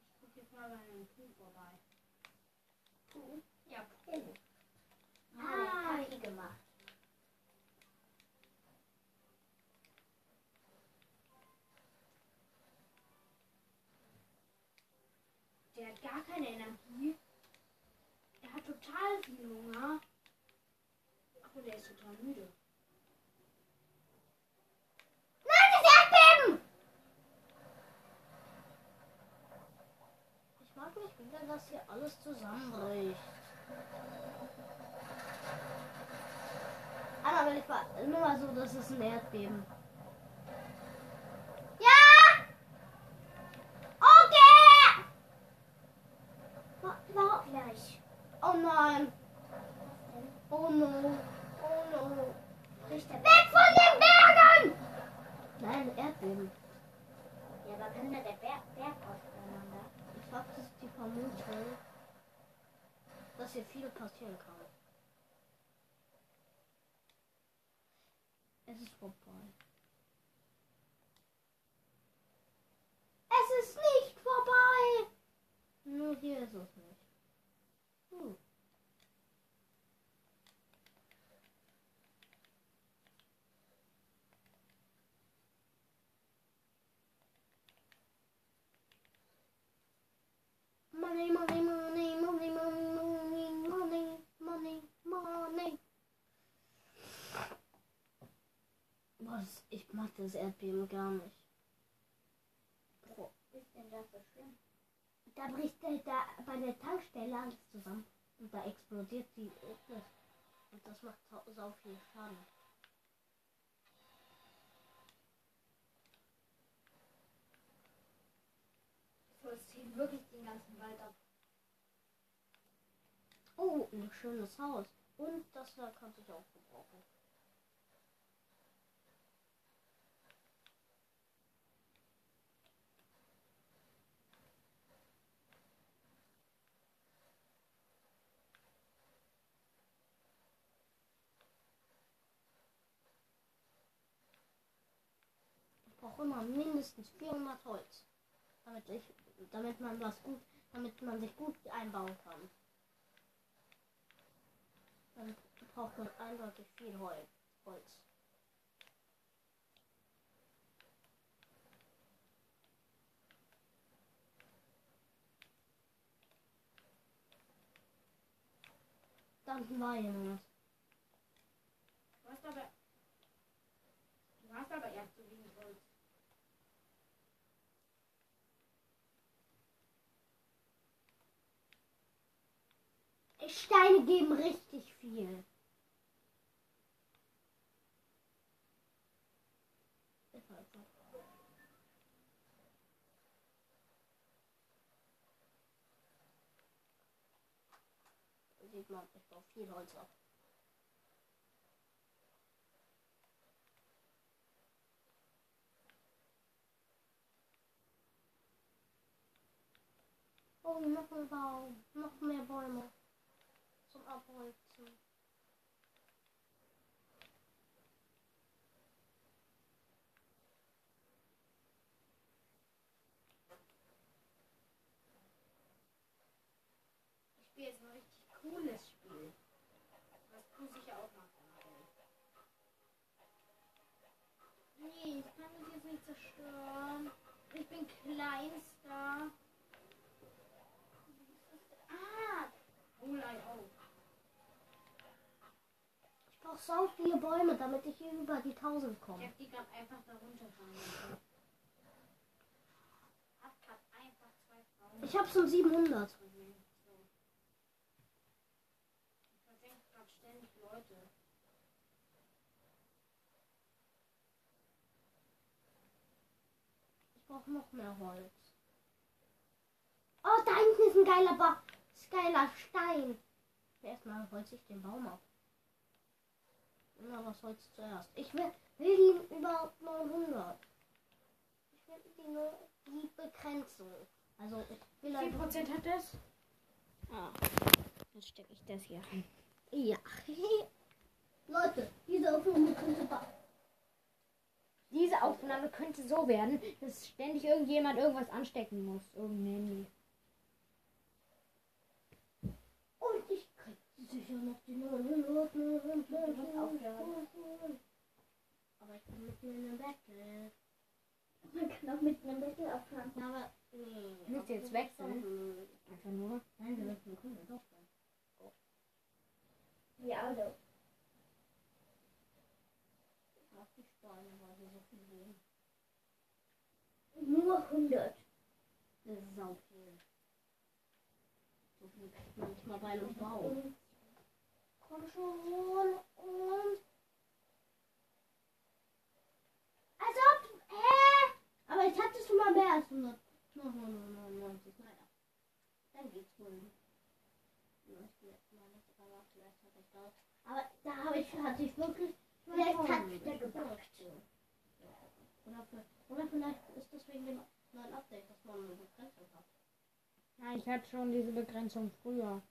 Ich guck jetzt mal bei einem Kuh vorbei. Kuh? Ja, Kuh. Ah, Kaffee gemacht. Der hat gar keine Energie. Er hat total viel Hunger. Und er ist total müde. Nein, das Erdbeben! Ich mag nicht wieder, dass hier alles zusammenbricht. Will ich nur mal so, das ist ein Erdbeben. Oh nein. Oh no. Oh no. Bricht der Weg von den Bergen! Nein, Erdbeben. Ja, aber kann da der Berg, Berg auseinander? Ich habe das die Vermutung, dass hier viel passieren kann. Es ist vorbei. Es ist nicht vorbei! Nur hier ist es nicht. money, money, money, money, money, money, money, money. Was? Ich mag das Erdbeben gar nicht. Da bricht der, da bei der Tankstelle alles zusammen. Und da explodiert die. Und das macht so viel Schaden. Es wirklich den ganzen Wald ab. Oh, ein schönes Haus. Und das da kann sich auch gebrauchen. Ich brauche immer mindestens 400 Holz, damit ich, damit man was gut, damit man sich gut einbauen kann. Dann braucht man eindeutig viel Hol Holz. Dann war jemand. Du hast aber. Du hast aber erst so wenig Steine geben richtig viel. Sieht man, ich baue viel Holz ab. Oh, noch ein Baum. Noch mehr Bäume. Abholzung. Das Spiel ist ein richtig cooles Spiel. Was cool sicher auch machen kann. Nee, ich kann mich jetzt nicht zerstören. Ich bin kleinster. Ich brauche so viele Bäume, damit ich über die 1000 Ich komme. hab die gerade einfach da runterfahren. Hab. Ich habe schon 700. gesehen. So. Ich versenke gerade ständig Leute. Ich brauche noch mehr Holz. Oh, da hinten ist ein geiler ba ist geiler Stein. Erstmal holze ich den Baum ab. Na, was du zuerst? Ich will, will die über 900. Ich will die nur die Begrenzung. Also ich will Wie einfach. Prozent hat das? Ah, Jetzt stecke ich das hier rein. ja. Leute, diese Aufnahme könnte Diese Aufnahme könnte so werden, dass ständig irgendjemand irgendwas anstecken muss. Irgendein Handy. Und ich krieg sicher noch die 900. Aber ich bin mitten in einem Battle. Man kann auch mit einem Battle aufhören. Ja, aber nee. Müsst ihr jetzt wechseln? Einfach nur. Nein, wir müssen Kunden doch. Wie Auto. Ich mag die Steine, weil sie so viel geben. Nur 100. Das ist sau viel. So viel kriegt man nicht mal bei einem Baum. Komm schon. Und. Als ob. Hä? Aber ich hatte schon mal mehr als 100. 99. Naja. Dann geht's wohl. Aber da habe ich, hatte ich wirklich. Vielleicht hat der gebackt. Oder, oder vielleicht ist das wegen dem neuen Update, dass man eine Begrenzung hat. Ja, ich hatte schon diese Begrenzung früher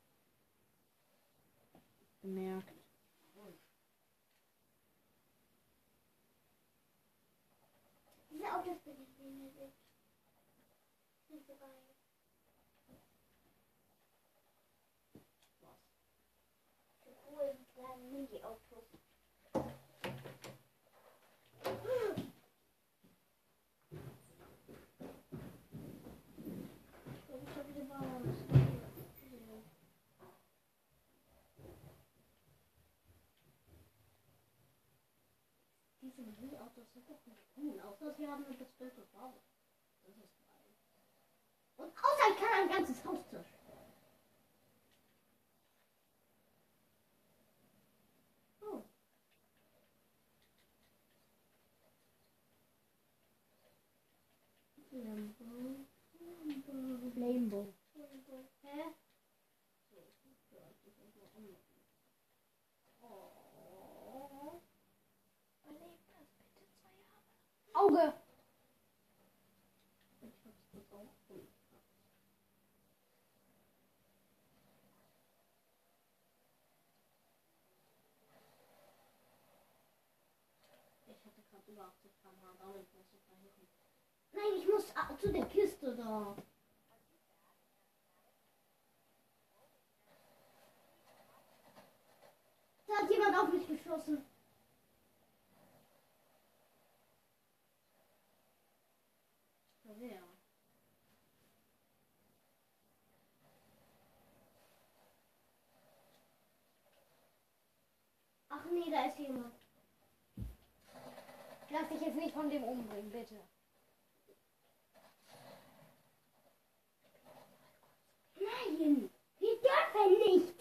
gemerkt. Diese Autos bin ich nicht Nicht so geil. So cool, kleine Mini-Autos. Ich habe wieder Baum. Diese Mini-Autos sind doch nicht cool, außer sie haben eine bestimmte Farbe. Das ist geil. Und außer ich kann ein ganzes Haus zerstören. Oh. Lambo. Lambo. Rainbow. Hä? So, ja, ich muss erst mal anmachen. Oh. Überlebt das bitte zwei Jahre. Auge! Ich hab's das auch gut. Ich hatte gerade über 80 km/h, damit muss ich da hin. Nein, ich muss zu der Kiste da. Da hat jemand auf mich geschossen. Mini, da ist jemand. Lass dich jetzt nicht von dem umbringen, bitte. Nein, wir dürfen nicht.